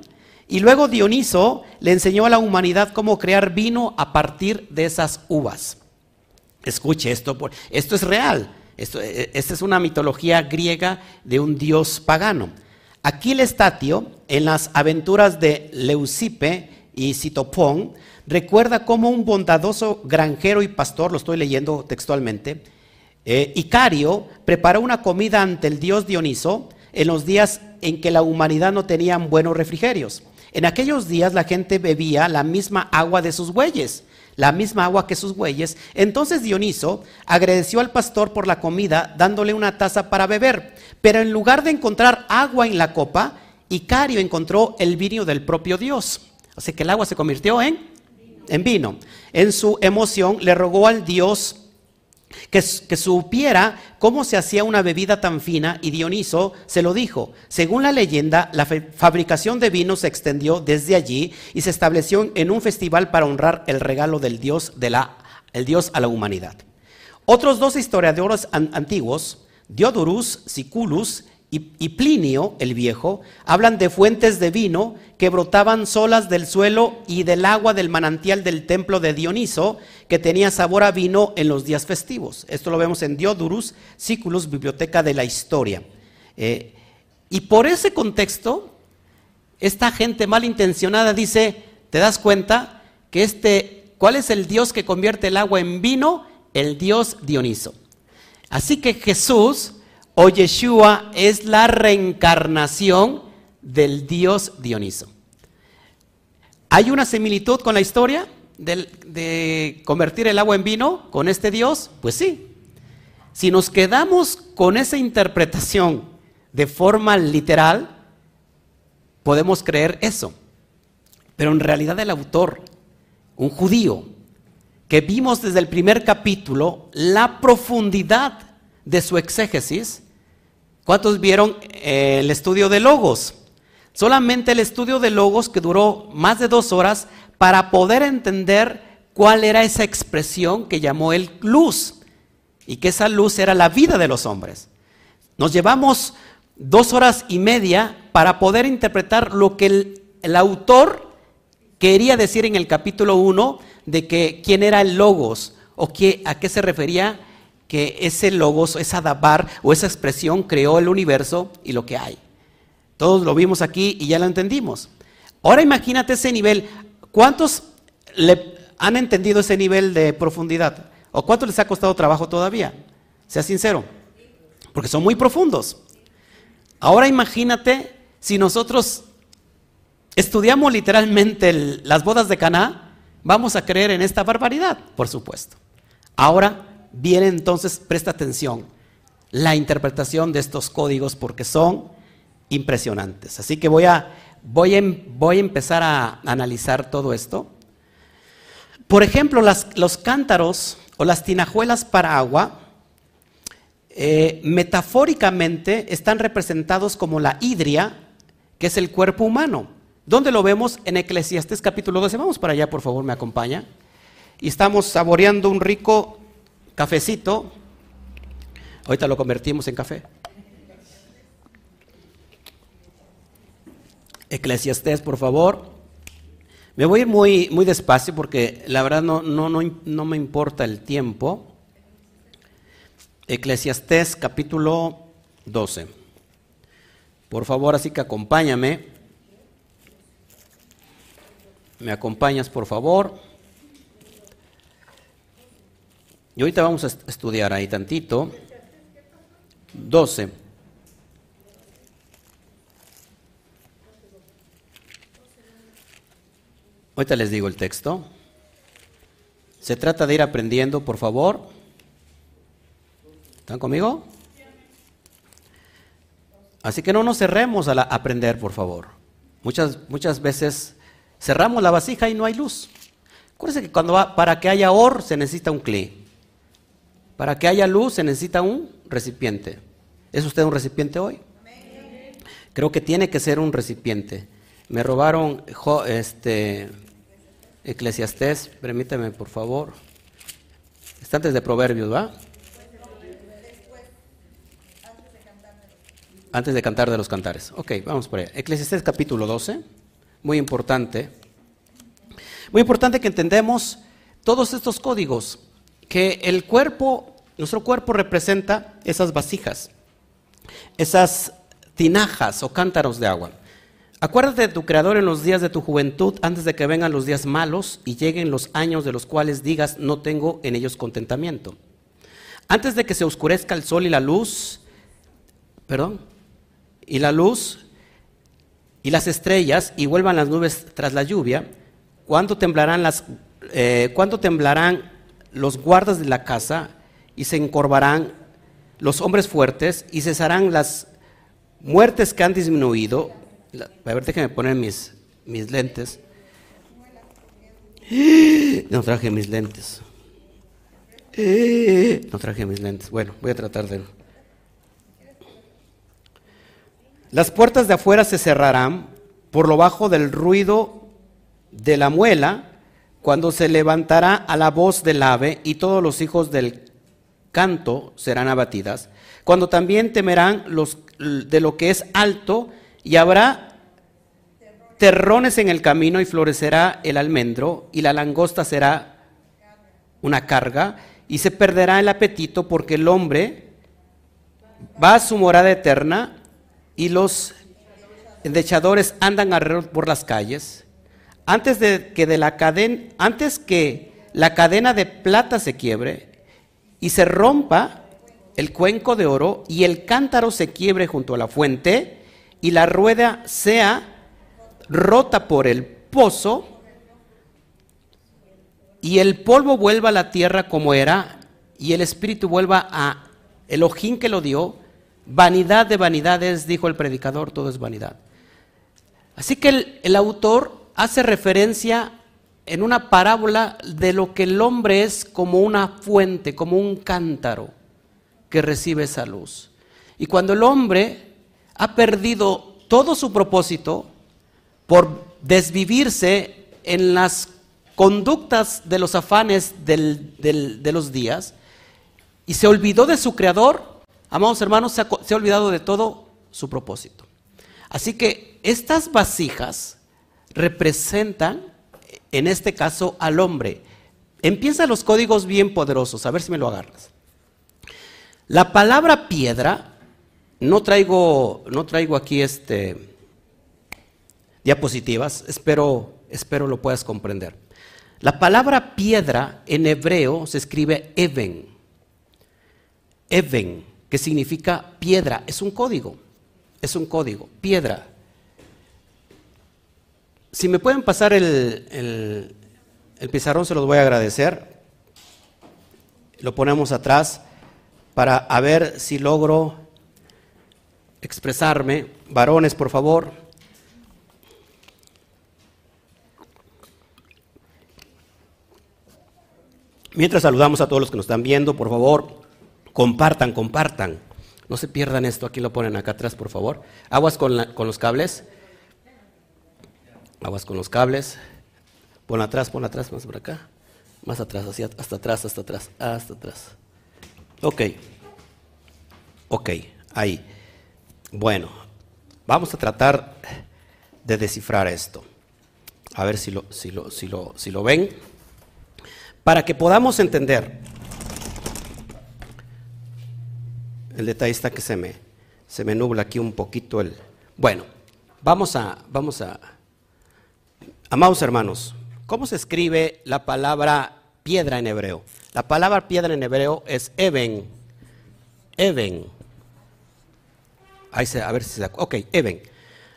Y luego Dioniso le enseñó a la humanidad cómo crear vino a partir de esas uvas. Escuche esto, esto es real. Esto, e, esta es una mitología griega de un dios pagano. Aquiles Estatio, en las aventuras de Leucipe y Citopón, recuerda cómo un bondadoso granjero y pastor, lo estoy leyendo textualmente, eh, Icario preparó una comida ante el dios Dioniso en los días en que la humanidad no tenía buenos refrigerios. En aquellos días la gente bebía la misma agua de sus bueyes, la misma agua que sus bueyes. Entonces Dioniso agradeció al pastor por la comida, dándole una taza para beber. Pero en lugar de encontrar agua en la copa, Icario encontró el vino del propio Dios. Así que el agua se convirtió en, en vino. En su emoción le rogó al Dios que, supiera cómo se hacía una bebida tan fina y Dioniso se lo dijo. Según la leyenda, la fabricación de vino se extendió desde allí y se estableció en un festival para honrar el regalo del Dios, de la, Dios a la humanidad. Otros dos historiadores antiguos Diodorus Siculus y, Plinio el Viejo hablan de fuentes de vino que brotaban solas del suelo y del agua del manantial del templo de Dioniso, que tenía sabor a vino en los días festivos. Esto lo vemos en Diodorus Siculus, Biblioteca de la Historia. Eh, y por ese contexto, esta gente malintencionada dice, ¿te das cuenta que este, cuál es el Dios que convierte el agua en vino? El Dios Dioniso. Así que Jesús o Yeshua es la reencarnación del dios Dioniso. ¿Hay una similitud con la historia de, de, convertir el agua en vino con este dios? Pues sí. Si nos quedamos con esa interpretación de forma literal, podemos creer eso. Pero en realidad el autor, un judío, que vimos desde el primer capítulo la profundidad de su exégesis. ¿Cuántos vieron eh, el estudio de Logos? Solamente el estudio de Logos que duró más de dos horas para poder entender cuál era esa expresión que llamó el luz y que esa luz era la vida de los hombres. Nos llevamos dos horas y media para poder interpretar lo que el, autor quería decir en el capítulo 1 de que quién era el logos o a qué se refería que ese logos, esa dabar o esa expresión creó el universo y lo que hay. Todos lo vimos aquí y ya lo entendimos. Ahora imagínate ese nivel. ¿Cuántos le han entendido ese nivel de profundidad? ¿O cuánto les ha costado trabajo todavía? Sea sincero. Porque son muy profundos. Ahora imagínate si nosotros estudiamos literalmente las bodas de Caná vamos a creer en esta barbaridad, por supuesto. Ahora viene entonces, presta atención, la interpretación de estos códigos porque son impresionantes. Así que voy a, voy voy a empezar a analizar todo esto. Por ejemplo, los cántaros o las tinajuelas para agua, eh, metafóricamente están representados como la hidria que es el cuerpo humano. ¿Dónde lo vemos? En Eclesiastés capítulo 12. Vamos para allá, por favor, me acompaña. Y estamos saboreando un rico cafecito. Ahorita lo convertimos en café. Eclesiastés, por favor. Me voy a ir muy, muy despacio porque la verdad no, no, no, no me importa el tiempo. Eclesiastés capítulo 12. Por favor, así que acompáñame. ¿Me acompañas, por favor? Y ahorita vamos a estudiar ahí tantito. 12. Ahorita les digo el texto. Se trata de ir aprendiendo, por favor. ¿Están conmigo? Así que no nos cerremos a aprender, por favor. Muchas, muchas veces cerramos la vasija y no hay luz. Acuérdense que cuando va, para que haya or se necesita un clé. Para que haya luz se necesita un recipiente. ¿Es usted un recipiente hoy? Creo que tiene que ser un recipiente. Me robaron este, Eclesiastés, permíteme por favor. Está antes de Proverbios, ¿va? Antes de cantar de los cantares. Ok, vamos por ahí. Eclesiastés capítulo 12, muy importante. Muy importante que entendemos todos estos códigos, que el cuerpo, nuestro cuerpo representa esas vasijas, esas tinajas o cántaros de agua. Acuérdate de tu Creador en los días de tu juventud, antes de que vengan los días malos y lleguen los años de los cuales digas, no tengo en ellos contentamiento. Antes de que se oscurezca el sol y la luz, perdón, y la luz y las estrellas y vuelvan las nubes tras la lluvia, ¿cuándo temblarán, las, eh, temblarán los guardas de la casa y se encorvarán los hombres fuertes y cesarán las muertes que han disminuido a ver, déjame poner mis, mis lentes. No traje mis lentes. No traje mis lentes. Bueno, voy a tratar de... Las puertas de afuera se cerrarán por lo bajo del ruido de la muela cuando se levantará a la voz del ave y todos los hijos del canto serán abatidas, cuando también temerán los, de lo que es alto y habrá terrones en el camino y florecerá el almendro y la langosta será una carga y se perderá el apetito porque el hombre va a su morada eterna y los endechadores andan alrededor por las calles. Antes de que de la cadena, antes que la cadena de plata se quiebre y se rompa el cuenco de oro y el cántaro se quiebre junto a la fuente, y la rueda sea rota por el pozo y el polvo vuelva a la tierra como era y el espíritu vuelva a el ojín que lo dio, vanidad de vanidades, dijo el predicador, todo es vanidad. Así que el, el autor hace referencia en una parábola de lo que el hombre es como una fuente, como un cántaro que recibe esa luz. Y cuando el hombre ha perdido todo su propósito por desvivirse en las conductas de los afanes de los días y se olvidó de su creador, amados hermanos, se ha, olvidado de todo su propósito. Así que estas vasijas representan, en este caso, al hombre. Empiezan los códigos bien poderosos, a ver si me lo agarras. La palabra piedra no traigo, no traigo aquí este, diapositivas, espero, espero lo puedas comprender. La palabra piedra en hebreo se escribe even. Even, que significa piedra, es un código, es un código, piedra. Si me pueden pasar el, el, pizarrón, se los voy a agradecer. Lo ponemos atrás para ver si logro expresarme. Varones, por favor. Mientras saludamos a todos los que nos están viendo, por favor, compartan, compartan. No se pierdan esto, aquí lo ponen acá atrás, por favor. Aguas con, con los cables. Aguas con los cables. Pon atrás, pon atrás, más por acá. Más atrás, hacia, hasta atrás, hasta atrás, hasta atrás. Ok. Ok, ahí. Bueno, vamos a tratar de descifrar esto. A ver si lo, si lo, si lo, si lo ven. Para que podamos entender. El detalle está que se me, se me nubla aquí un poquito el... Bueno, vamos a, vamos a... Amados hermanos, ¿cómo se escribe la palabra piedra en hebreo? La palabra piedra en hebreo es even. Even. Ahí se, a ver si se. Ok, even.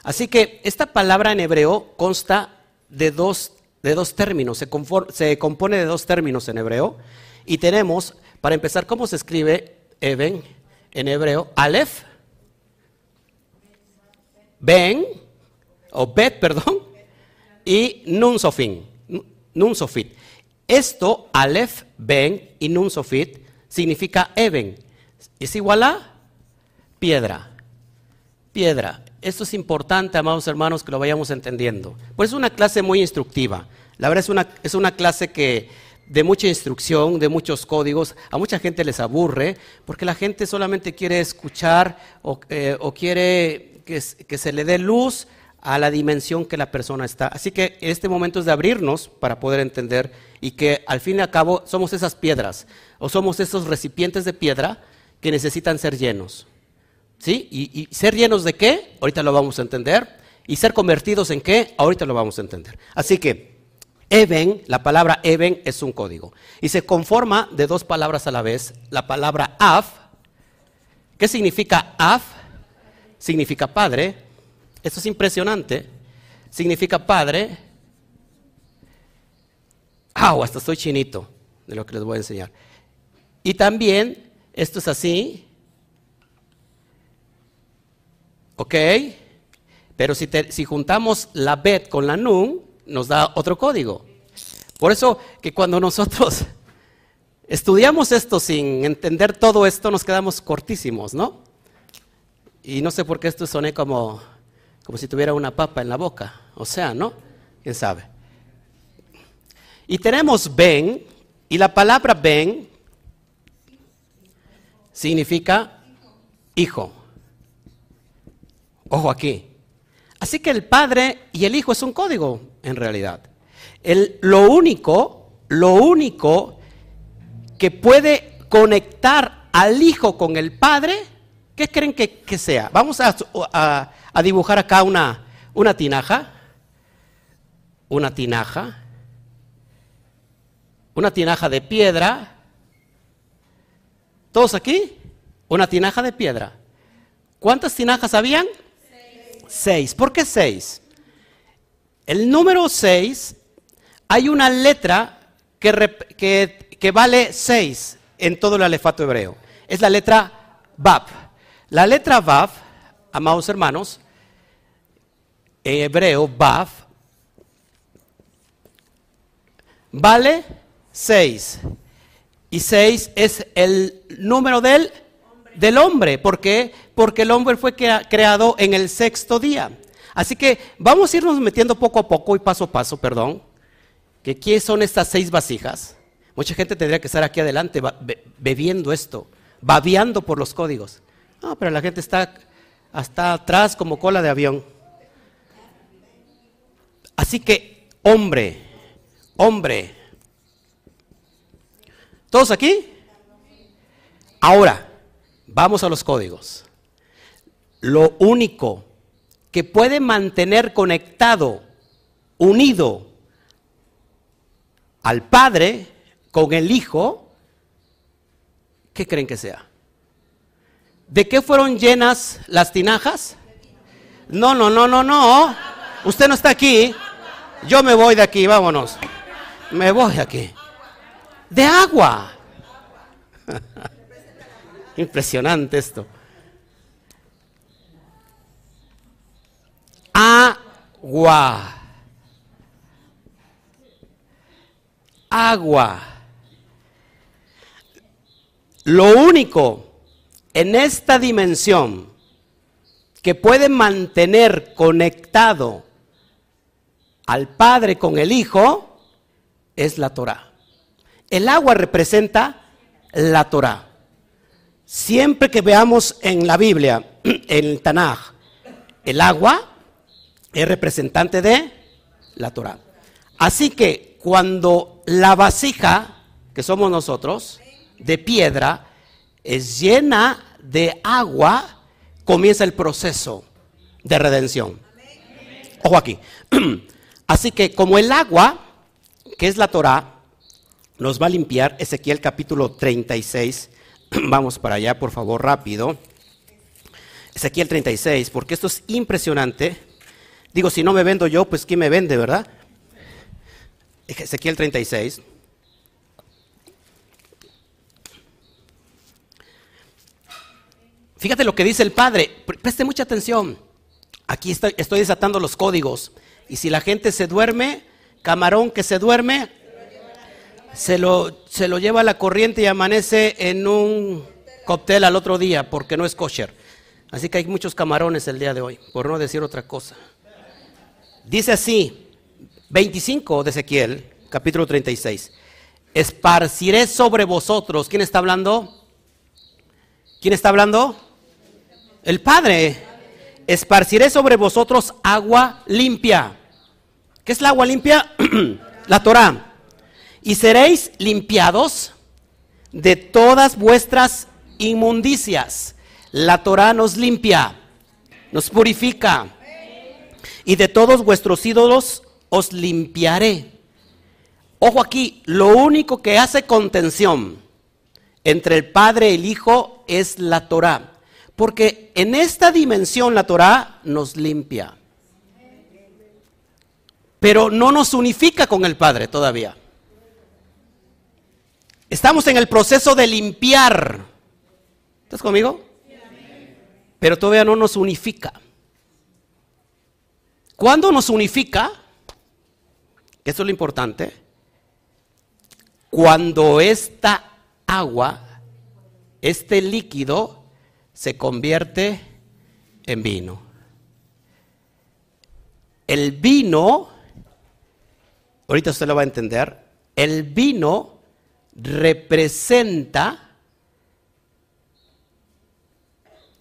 Así que esta palabra en hebreo consta de dos, de dos términos, se, se compone de dos términos en hebreo. Y tenemos, para empezar, ¿cómo se escribe even en hebreo? Aleph, Ben, o Bet, perdón, y Nun Sofin, Nun Sofit. Esto, Aleph, Ben y Nun Sofit, significa Eben. Es igual a piedra. Piedra. Esto es importante, amados hermanos, que lo vayamos entendiendo. Pues es una clase muy instructiva. La verdad es una, es una clase que de mucha instrucción, de muchos códigos, a mucha gente les aburre, porque la gente solamente quiere escuchar o, eh, quiere que, que se le dé luz a la dimensión que la persona está. Así que este momento es de abrirnos para poder entender y que al fin y al cabo somos esas piedras o somos esos recipientes de piedra que necesitan ser llenos. ¿Sí? ¿Y, ser llenos de qué? Ahorita lo vamos a entender. ¿Y ser convertidos en qué? Ahorita lo vamos a entender. Así que Eben, la palabra Eben es un código. Y se conforma de dos palabras a la vez. La palabra Af, ¿qué significa Af? Significa padre. Esto es impresionante. Significa padre. ¡Au! Hasta estoy chinito de lo que les voy a enseñar. Y también, esto es así. ¿Ok? Pero si, si juntamos la bet con la nun, nos da otro código. Por eso que cuando nosotros estudiamos esto sin entender todo esto, nos quedamos cortísimos, ¿no? Y no sé por qué esto soné como como si tuviera una papa en la boca. O sea, ¿no? ¿Quién sabe? Y tenemos ben, y la palabra ben significa hijo. Ojo aquí. Así que el padre y el hijo es un código, en realidad. El, lo único, lo único que puede conectar al hijo con el padre, ¿qué creen que, sea? Vamos a dibujar acá una, una tinaja, una tinaja, una tinaja de piedra. ¿Todos aquí? Una tinaja de piedra. ¿Cuántas tinajas habían? Seis. ¿Por qué seis? El número seis, hay una letra que, que, vale seis en todo el alefato hebreo. Es la letra Bab. La letra Bab, amados hermanos, en hebreo, Baf, vale 6. Y 6 es el número del, del hombre. ¿Por qué? Porque el hombre fue creado en el sexto día. Así que vamos a irnos metiendo poco a poco y paso a paso, perdón. Que ¿Qué son estas seis vasijas? Mucha gente tendría que estar aquí adelante bebiendo esto, babeando por los códigos. No, pero la gente está hasta atrás como cola de avión. Así que, hombre, hombre. ¿Todos aquí? Ahora, vamos a los códigos. Lo único que puede mantener conectado, unido al Padre con el Hijo, ¿qué creen que sea? ¿De qué fueron llenas las tinajas? No, no, no, no, no. Usted no está aquí. Yo me voy de aquí, vámonos. Me voy de aquí. De agua. Impresionante esto. Agua. Agua. Lo único en esta dimensión que puede mantener conectado al Padre con el Hijo es la Torah. El agua representa la Torah. Siempre que veamos en la Biblia, en el Tanaj, el agua es representante de la Torah. Así que cuando la vasija, que somos nosotros, de piedra, es llena de agua, comienza el proceso de redención. Ojo aquí. Así que como el agua, que es la Torah, nos va a limpiar, Ezequiel capítulo 36, vamos para allá por favor rápido. Ezequiel 36, porque esto es impresionante. Digo, si no me vendo yo, pues ¿quién me vende, verdad? Ezequiel 36. Fíjate lo que dice el Padre, preste mucha atención. Aquí estoy, estoy desatando los códigos. Y si la gente se duerme, camarón que se duerme, se lo, se lo lleva a la corriente y amanece en un cóctel al otro día porque no es kosher. Así que hay muchos camarones el día de hoy, por no decir otra cosa. Dice así, 25 de Ezequiel, capítulo 36. Esparciré sobre vosotros. ¿Quién está hablando? ¿Quién está hablando? El Padre. Esparciré sobre vosotros agua limpia. ¿Qué es la agua limpia? la Torah. Y seréis limpiados de todas vuestras inmundicias. La Torah nos limpia, nos purifica. Y de todos vuestros ídolos os limpiaré. Ojo aquí, lo único que hace contención entre el Padre y el Hijo es la Torah. Porque en esta dimensión la Torah nos limpia pero no nos unifica con el Padre todavía. Estamos en el proceso de limpiar. ¿Estás conmigo? Pero todavía no nos unifica. ¿Cuándo nos unifica? Eso es lo importante. Cuando esta agua, este líquido, se convierte en vino. El vino ahorita usted lo va a entender, el vino representa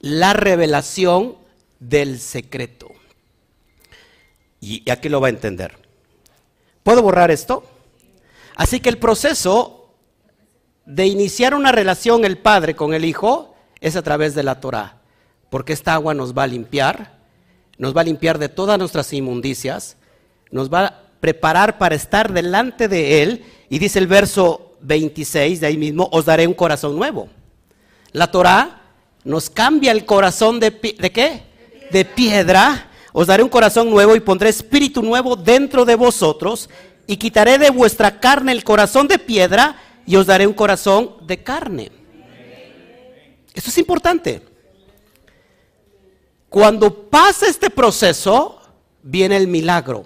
la revelación del secreto. Y aquí lo va a entender. ¿Puedo borrar esto? Así que el proceso de iniciar una relación el Padre con el Hijo es a través de la Torah, porque esta agua nos va a limpiar, nos va a limpiar de todas nuestras inmundicias, nos va a preparar para estar delante de Él. Y dice el verso 26 de ahí mismo, os daré un corazón nuevo. La Torah nos cambia el corazón ¿de qué? De piedra. Os daré un corazón nuevo y pondré espíritu nuevo dentro de vosotros y quitaré de vuestra carne el corazón de piedra y os daré un corazón de carne. Esto es importante. Cuando pasa este proceso, viene el milagro.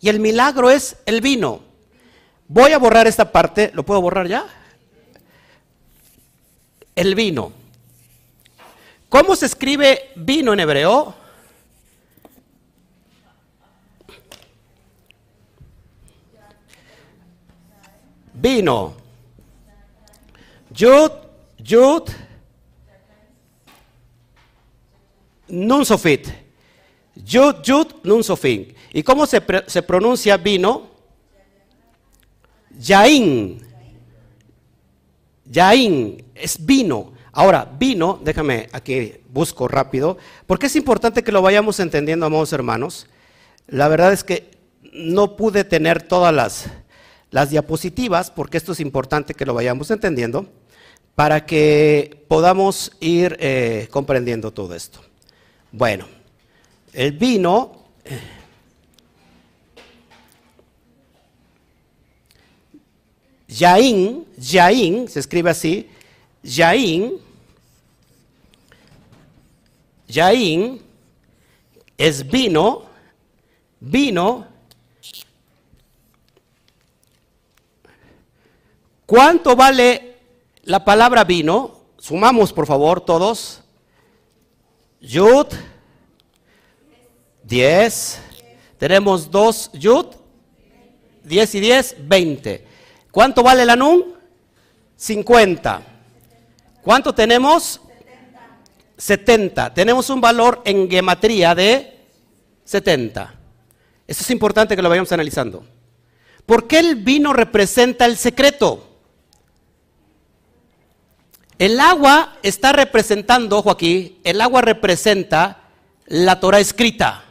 Y el milagro es el vino. Voy a borrar esta parte, ¿lo puedo borrar ya? El vino. ¿Cómo se escribe vino en hebreo? Vino. Yud, Yud, Nun Sofit. Yud, Yud, Nun Sofit. ¿Y cómo se, pronuncia vino? Yain. Yain es vino. Ahora, vino, déjame aquí busco rápido, porque es importante que lo vayamos entendiendo, amados hermanos. La verdad es que no pude tener todas las, las diapositivas, porque esto es importante que lo vayamos entendiendo, para que podamos ir eh, comprendiendo todo esto. Bueno, el vino Yain, Yain, se escribe así, Yain, Yain es vino, vino. ¿Cuánto vale la palabra vino? Sumamos, por favor, todos. Yud, 10, Tenemos 2 yud, 10 y 10, 20. ¿Cuánto vale la nun? 50. ¿Cuánto tenemos? 70. Tenemos un valor en gematría de 70. Eso es importante que lo vayamos analizando. ¿Por qué el vino representa el secreto? El agua está representando, ojo aquí, el agua representa la Torah escrita.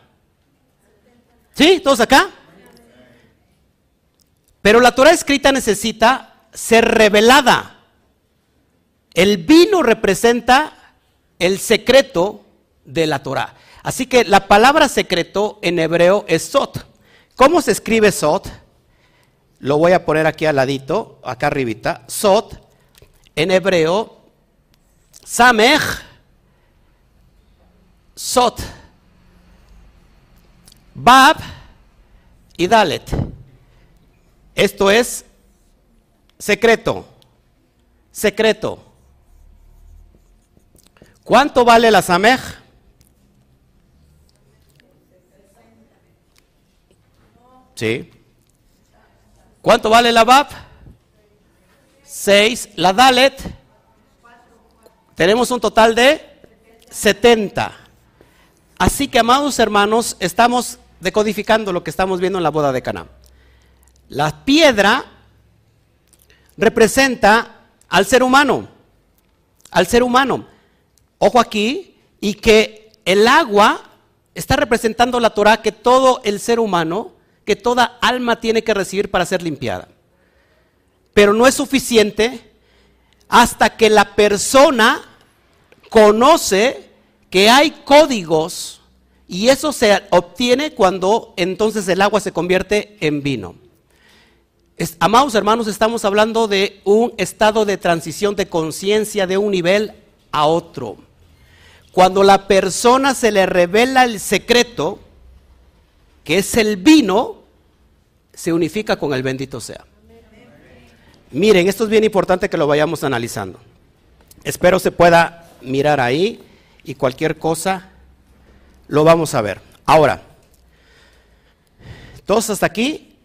¿Sí? ¿Todos acá? Pero la Torah escrita necesita ser revelada. El vino representa el secreto de la Torah. Así que la palabra secreto en hebreo es sot. ¿Cómo se escribe sot? Lo voy a poner aquí al ladito, acá arribita. Sot, en hebreo, samech, sot, bab y dalet. Esto es secreto, secreto. ¿Cuánto vale la samech? Sí. ¿Cuánto vale la BAP? Seis. La DALET. Tenemos un total de 70. Así que, amados hermanos, estamos decodificando lo que estamos viendo en la boda de Cana. La piedra representa al ser humano, al ser humano. Ojo aquí, y que el agua está representando la Torah que todo el ser humano que toda alma tiene que recibir para ser limpiada. Pero no es suficiente hasta que la persona conoce que hay códigos y eso se obtiene cuando entonces el agua se convierte en vino. amados hermanos, estamos hablando de un estado de transición de conciencia de un nivel a otro. Cuando la persona se le revela el secreto, que es el vino, se unifica con el bendito sea. Miren, esto es bien importante que lo vayamos analizando. Espero se pueda mirar ahí y cualquier cosa lo vamos a ver. Ahora, todos hasta aquí.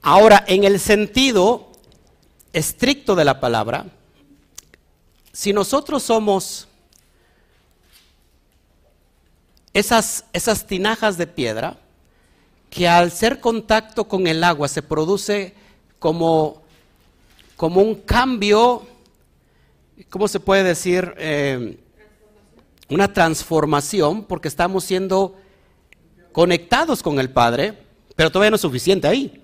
Ahora, en el sentido estricto de la palabra, si nosotros somos esas, esas tinajas de piedra que al ser contacto con el agua se produce como, como un cambio, ¿cómo se puede decir? Eh, una transformación, porque estamos siendo conectados con el Padre, pero todavía no es suficiente ahí.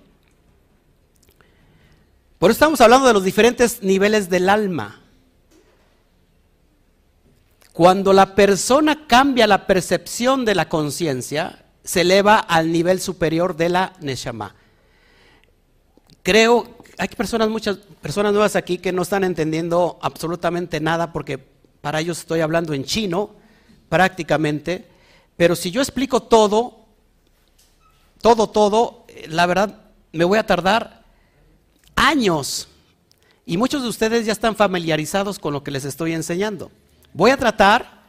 Por eso estamos hablando de los diferentes niveles del alma. Cuando la persona cambia la percepción de la conciencia, se eleva al nivel superior de la Neshama. Creo, hay personas, muchas personas nuevas aquí que no están entendiendo absolutamente nada porque para ellos estoy hablando en chino prácticamente, pero si yo explico todo, todo, todo, la verdad me voy a tardar años. Y muchos de ustedes ya están familiarizados con lo que les estoy enseñando. Voy a tratar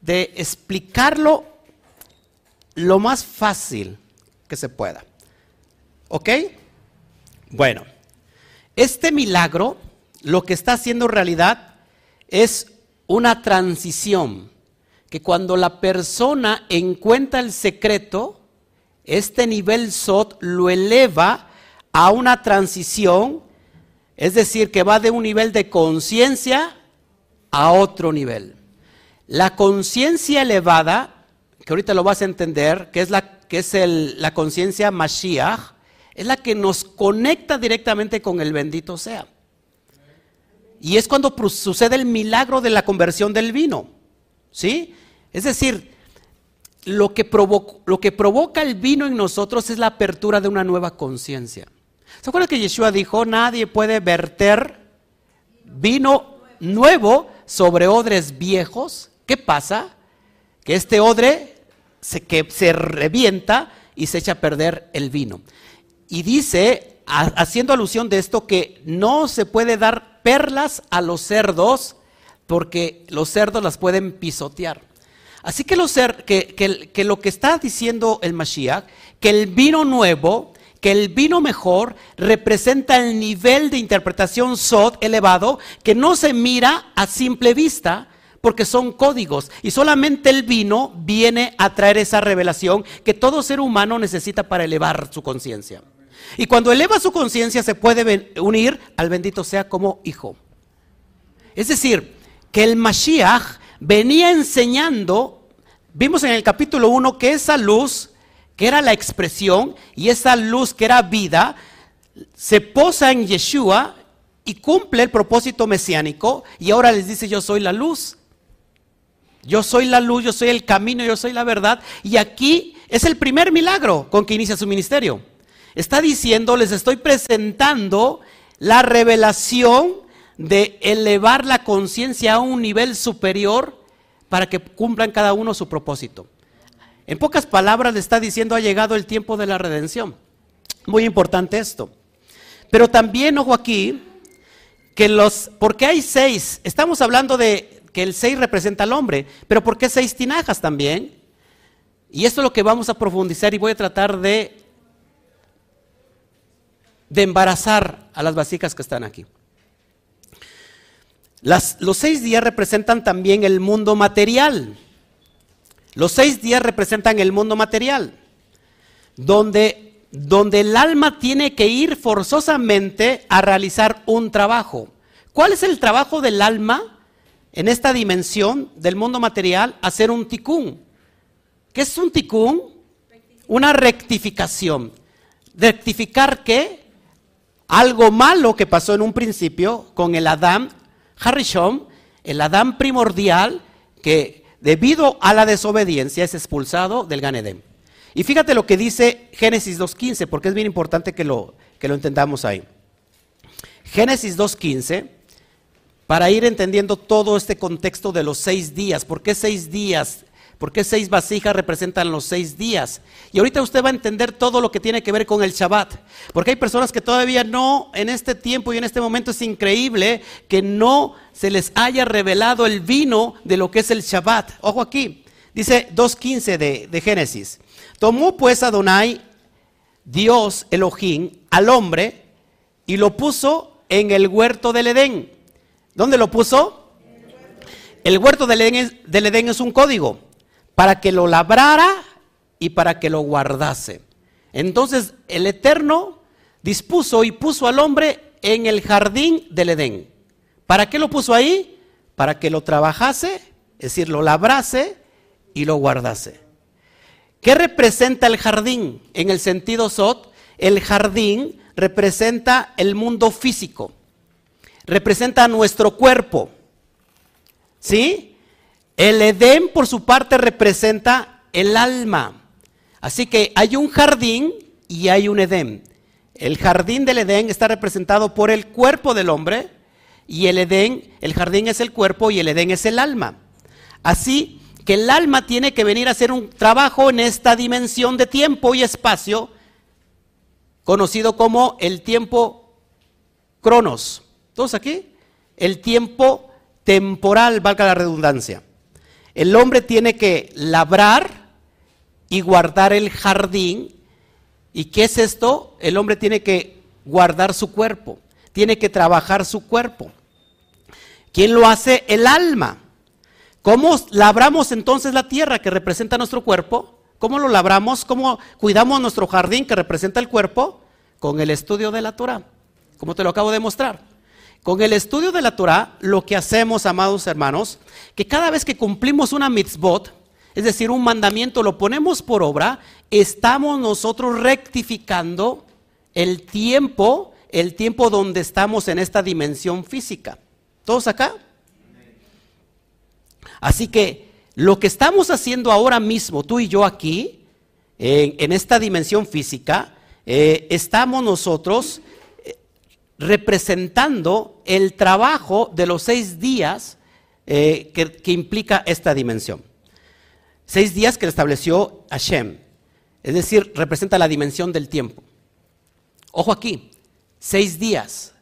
de explicarlo lo más fácil que se pueda. ¿Ok? Bueno, este milagro lo que está haciendo realidad es una transición, que cuando la persona encuentra el secreto, este nivel SOT lo eleva a una transición, es decir, que va de un nivel de conciencia a otro nivel. La conciencia elevada, que ahorita lo vas a entender, que es la, la conciencia Mashiach, es la que nos conecta directamente con el bendito sea. Y es cuando sucede el milagro de la conversión del vino. ¿Sí? Es decir, lo que, lo que provoca el vino en nosotros es la apertura de una nueva conciencia. ¿Se acuerdan que Yeshua dijo, nadie puede verter vino nuevo sobre odres viejos, ¿qué pasa? Que este odre se, que se revienta y se echa a perder el vino. Y dice, haciendo alusión de esto, que no se puede dar perlas a los cerdos porque los cerdos las pueden pisotear. Así que lo, que, que lo que está diciendo el Mashiach, que el vino nuevo, que el vino mejor representa el nivel de interpretación Sod elevado que no se mira a simple vista, porque son códigos. Y solamente el vino viene a traer esa revelación que todo ser humano necesita para elevar su conciencia. Y cuando eleva su conciencia se puede unir al bendito sea como hijo. Es decir, que el Mashiach venía enseñando, vimos en el capítulo 1 que esa luz, que era la expresión, y esa luz que era vida, se posa en Yeshua y cumple el propósito mesiánico, y ahora les dice yo soy la luz. Yo soy la luz, yo soy el camino, yo soy la verdad. Y aquí es el primer milagro con que inicia su ministerio. Está diciendo, les estoy presentando la revelación de elevar la conciencia a un nivel superior para que cumplan cada uno su propósito. En pocas palabras le está diciendo, ha llegado el tiempo de la redención. Muy importante esto. Pero también, ojo aquí, que los, porque hay seis, estamos hablando de que el 6 representa al hombre, pero ¿por qué seis tinajas también? Y esto es lo que vamos a profundizar y voy a tratar de, de embarazar a las vasijas que están aquí. los seis días representan también el mundo material. Los seis días representan el mundo material, donde, donde el alma tiene que ir forzosamente a realizar un trabajo. ¿Cuál es el trabajo del alma? En esta dimensión del mundo material hacer un ticún. ¿Qué es un ticún? Una rectificación. ¿Rectificar qué? Algo malo que pasó en un principio con el Adán Harishon, el Adán primordial que debido a la desobediencia es expulsado del Ganedem. Y fíjate lo que dice Génesis 2.15, porque es bien importante que lo, que lo entendamos ahí. Génesis 2.15 para ir entendiendo todo este contexto de los seis días. ¿Por qué seis días? ¿Por qué seis vasijas representan los seis días? Y ahorita usted va a entender todo lo que tiene que ver con el Shabbat. Porque hay personas que todavía no, en este tiempo y en este momento es increíble que no se les haya revelado el vino de lo que es el Shabbat. Ojo aquí, dice 2.15 de, de Génesis. Tomó pues Adonai, Dios Elohim, al hombre y lo puso en el huerto del Edén ¿Dónde lo puso? El huerto del Edén, es, un código para que lo labrara y para que lo guardase. Entonces el Eterno dispuso y puso al hombre en el jardín del Edén. ¿Para qué lo puso ahí? Para que lo trabajase, es decir, lo labrase y lo guardase. ¿Qué representa el jardín? En el sentido Sot, el jardín representa el mundo físico representa nuestro cuerpo. ¿Sí? El Edén, por su parte, representa el alma. Así que hay un jardín y hay un Edén. El jardín del Edén está representado por el cuerpo del hombre y el Edén, el jardín es el cuerpo y el Edén es el alma. Así que el alma tiene que venir a hacer un trabajo en esta dimensión de tiempo y espacio, conocido como el tiempo cronos. ¿Todos aquí? El tiempo temporal, valga la redundancia. El hombre tiene que labrar y guardar el jardín. ¿Y qué es esto? El hombre tiene que guardar su cuerpo, tiene que trabajar su cuerpo. ¿Quién lo hace? El alma. ¿Cómo labramos entonces la tierra que representa nuestro cuerpo? ¿Cómo lo labramos? ¿Cómo cuidamos nuestro jardín que representa el cuerpo? Con el estudio de la Torah, como te lo acabo de mostrar. Con el estudio de la Torah, lo que hacemos, amados hermanos, que cada vez que cumplimos una mitzvot, es decir, un mandamiento, lo ponemos por obra, estamos nosotros rectificando el tiempo, el tiempo donde estamos en esta dimensión física. ¿Todos acá? Así que lo que estamos haciendo ahora mismo, tú y yo aquí, en, esta dimensión física, eh, estamos nosotros representando el trabajo de los seis días eh, que, implica esta dimensión. Seis días que estableció Hashem, es decir, representa la dimensión del tiempo. Ojo aquí, seis días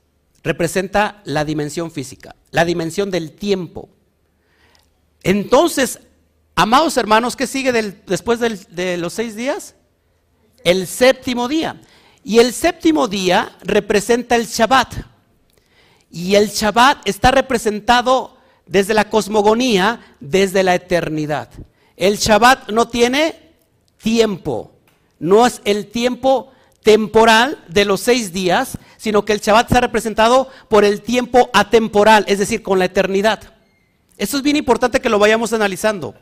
representa la dimensión física, la dimensión del tiempo. Entonces, Amados hermanos, ¿qué sigue después de los seis días? El séptimo día. Y el séptimo día representa el Shabbat. Y el Shabbat está representado desde la cosmogonía, desde la eternidad. El Shabbat no tiene tiempo, no es el tiempo temporal de los seis días, sino que el Shabbat está representado por el tiempo atemporal, es decir, con la eternidad. Eso es bien importante que lo vayamos analizando.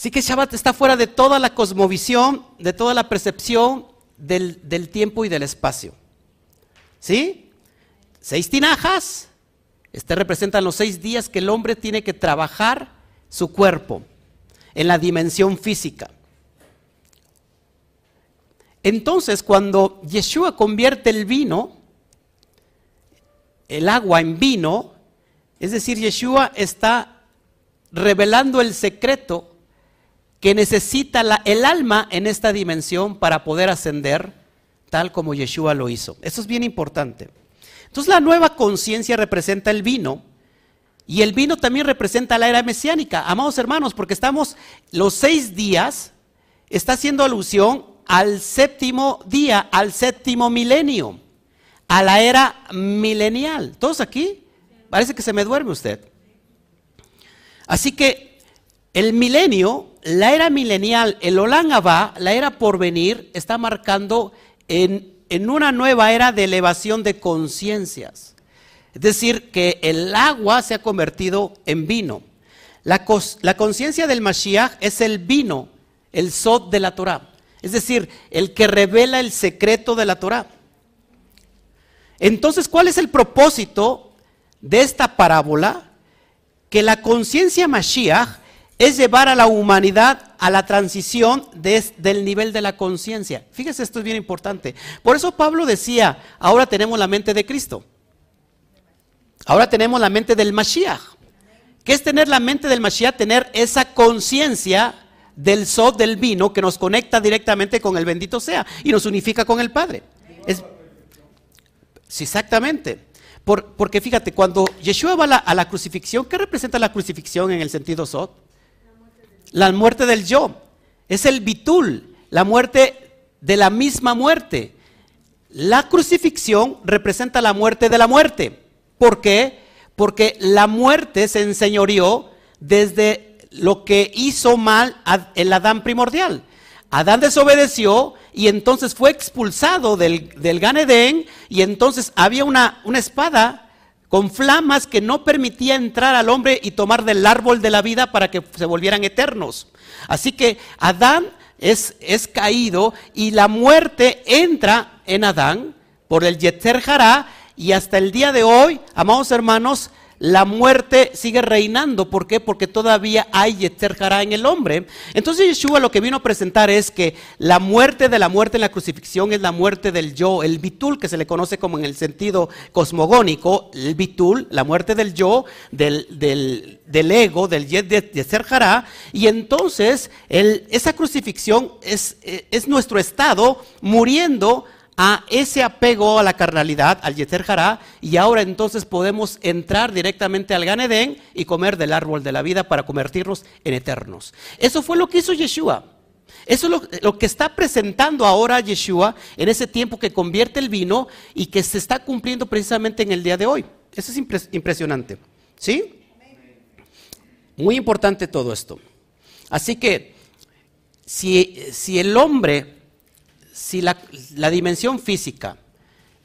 Así que Shabbat está fuera de toda la cosmovisión, de toda la percepción del, del tiempo y del espacio. ¿Sí? Seis tinajas. Este representan los seis días que el hombre tiene que trabajar su cuerpo en la dimensión física. Entonces, cuando Yeshua convierte el vino, el agua en vino, es decir, Yeshua está revelando el secreto que necesita el alma en esta dimensión para poder ascender, tal como Yeshua lo hizo. Eso es bien importante. Entonces la nueva conciencia representa el vino y el vino también representa la era mesiánica. Amados hermanos, porque estamos los seis días, está haciendo alusión al séptimo día, al séptimo milenio, a la era milenial. ¿Todos aquí? Parece que se me duerme usted. Así que el milenio, la era milenial, el Olán Abba, la era por venir, está marcando en, en una nueva era de elevación de conciencias. Es decir, que el agua se ha convertido en vino. La, la conciencia del Mashiach es el vino, el sod de la Torah. Es decir, el que revela el secreto de la Torah. Entonces, ¿cuál es el propósito de esta parábola? Que la conciencia Mashiach es llevar a la humanidad a la transición del nivel de la conciencia. Fíjese, esto es bien importante. Por eso Pablo decía, ahora tenemos la mente de Cristo. Ahora tenemos la mente del Mashiach. ¿Qué es tener la mente del Mashiach? Tener esa conciencia del sod del vino que nos conecta directamente con el bendito sea y nos unifica con el Padre. Es, sí, exactamente. porque fíjate, cuando Yeshua va a la, crucifixión, ¿qué representa la crucifixión en el sentido sod? La muerte del yo. Es el bitul, la muerte de la misma muerte. La crucifixión representa la muerte de la muerte. ¿Por qué? Porque la muerte se enseñoreó desde lo que hizo mal el Adán primordial. Adán desobedeció y entonces fue expulsado del, del y entonces había una, una espada con flamas que no permitía entrar al hombre y tomar del árbol de la vida para que se volvieran eternos. Así que Adán es, es caído y la muerte entra en Adán por el Yetzer Hará y hasta el día de hoy, amados hermanos, la muerte sigue reinando. ¿Por qué? Porque todavía hay Yetzer en el hombre. Entonces Yeshua lo que vino a presentar es que la muerte de la muerte en la crucifixión es la muerte del yo, el bitul, que se le conoce como en el sentido cosmogónico, el bitul, la muerte del yo, del, del, ego, del Yetzer Y entonces esa crucifixión es, es nuestro estado muriendo a ese apego a la carnalidad, al Yeter Hará, y ahora entonces podemos entrar directamente al Gan Eden y comer del árbol de la vida para convertirnos en eternos. Eso fue lo que hizo Yeshua. Eso es lo, que está presentando ahora Yeshua en ese tiempo que convierte el vino y que se está cumpliendo precisamente en el día de hoy. Eso es impresionante. ¿Sí? Muy importante todo esto. Así que si, si el hombre si la, dimensión física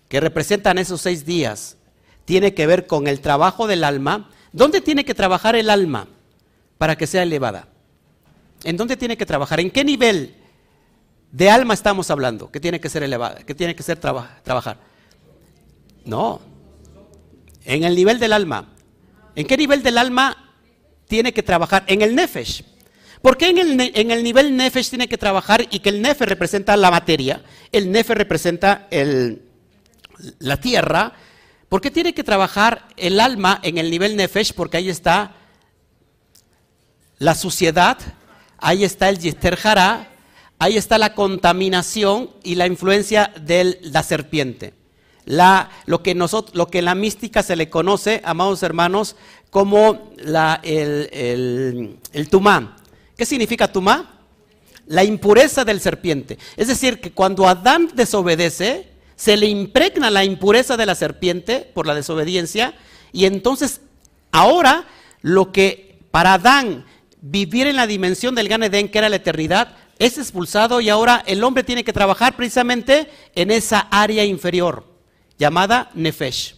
que representan esos seis días tiene que ver con el trabajo del alma, ¿dónde tiene que trabajar el alma para que sea elevada? ¿En dónde tiene que trabajar? ¿En qué nivel de alma estamos hablando que tiene que ser elevada, que tiene que ser trabajar? No, en el nivel del alma. ¿En qué nivel del alma tiene que trabajar? En el nefesh. ¿Por qué en el, nivel Nefesh tiene que trabajar y que el Nefesh representa la materia, el Nefesh representa la tierra? ¿Por qué tiene que trabajar el alma en el nivel Nefesh? Porque ahí está la suciedad, ahí está el Yister ahí está la contaminación y la influencia de la serpiente. lo, que en la mística se le conoce, amados hermanos, como el, el, el tumá. ¿Qué significa tumá? La impureza del serpiente. Es decir, que cuando Adán desobedece, se le impregna la impureza de la serpiente por la desobediencia y entonces ahora lo que para Adán vivir en la dimensión del Gan Edén, que era la eternidad, es expulsado y ahora el hombre tiene que trabajar precisamente en esa área inferior llamada Nefesh.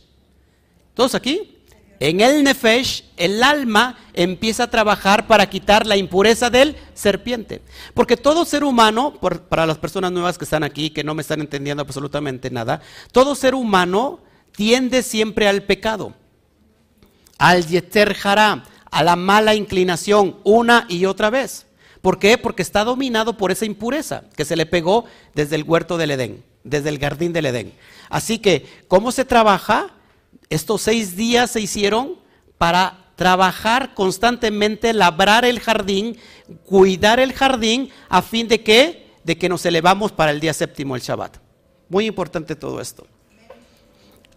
¿Todos aquí? En el Nefesh, el alma empieza a trabajar para quitar la impureza del serpiente. Porque todo ser humano, para las personas nuevas que están aquí, que no me están entendiendo absolutamente nada, todo ser humano tiende siempre al pecado, al yeter hará, a la mala inclinación, una y otra vez. ¿Por qué? Porque está dominado por esa impureza que se le pegó desde el huerto del Edén, desde el jardín del Edén. Así que, ¿cómo se trabaja? Estos seis días se hicieron para trabajar constantemente, labrar el jardín, cuidar el jardín, a fin de que, de que nos elevamos para el día séptimo, el Shabbat. Muy importante todo esto.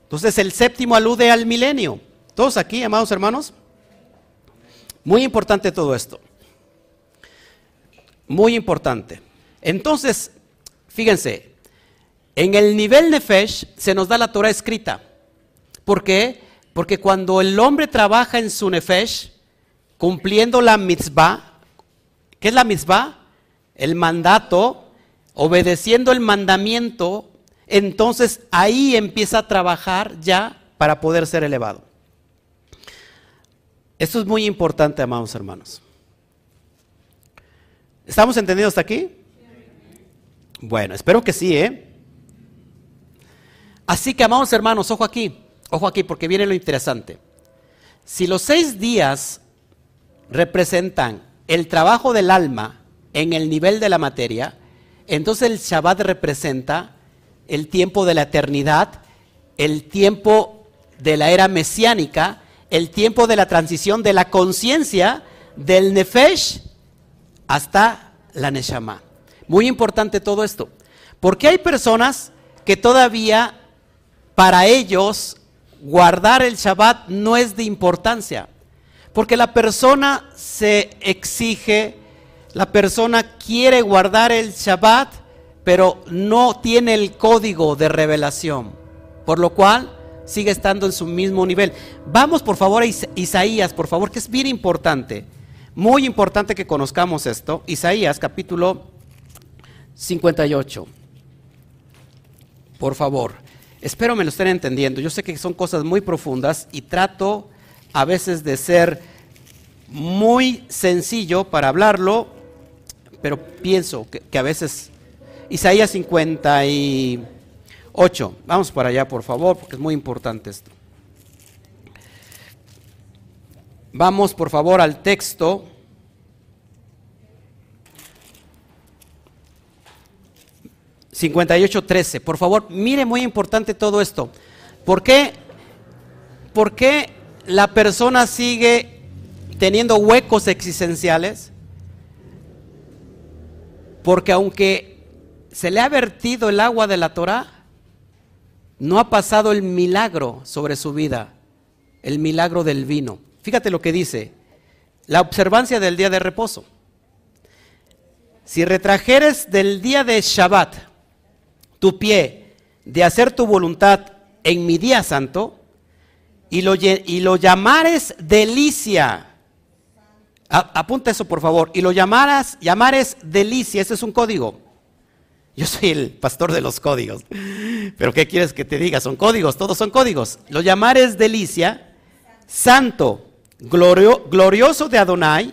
Entonces el séptimo alude al milenio. ¿Todos aquí, amados hermanos? Muy importante todo esto. Muy importante. Entonces, fíjense, en el nivel Nefesh se nos da la Torah escrita. ¿Por qué? Porque cuando el hombre trabaja en su Nefesh, cumpliendo la mitzvah, ¿qué es la mitzvah? El mandato, obedeciendo el mandamiento, entonces ahí empieza a trabajar ya para poder ser elevado. Esto es muy importante, amados hermanos. ¿Estamos entendidos hasta aquí? Bueno, espero que sí, ¿eh? Así que, amados hermanos, ojo aquí, ojo aquí, porque viene lo interesante. Si los seis días representan el trabajo del alma en el nivel de la materia, entonces el Shabbat representa el tiempo de la eternidad, el tiempo de la era mesiánica, el tiempo de la transición de la conciencia del Nefesh hasta la Neshama. Muy importante todo esto. Porque hay personas que todavía para ellos guardar el Shabbat no es de importancia. Porque la persona se exige, la persona quiere guardar el Shabbat, pero no tiene el código de revelación. Por lo cual sigue estando en su mismo nivel. Vamos por favor a Isaías, por favor, que es bien importante. Muy importante que conozcamos esto. Isaías capítulo 58. Por favor. Espero me lo estén entendiendo. Yo sé que son cosas muy profundas y trato a veces de ser muy sencillo para hablarlo, pero pienso que, a veces Isaías 50 y 8. Vamos para allá, por favor, porque es muy importante esto. Vamos, por favor, al texto. ...58.13... Por favor, mire muy importante todo esto. ¿Por qué, ¿Por qué la persona sigue teniendo huecos existenciales? Porque aunque se le ha vertido el agua de la Torah, no ha pasado el milagro sobre su vida, el milagro del vino. Fíjate lo que dice, la observancia del día de reposo. Si retrajeres del día de Shabbat tu pie de hacer tu voluntad en mi día santo y lo, y lo llamares delicia, apunta eso por favor, y lo llamaras, llamares delicia, ese es un código yo soy el pastor de los códigos. Pero ¿qué quieres que te diga? Son códigos, todos son códigos. Lo llamares delicia, santo, glorioso de Adonai,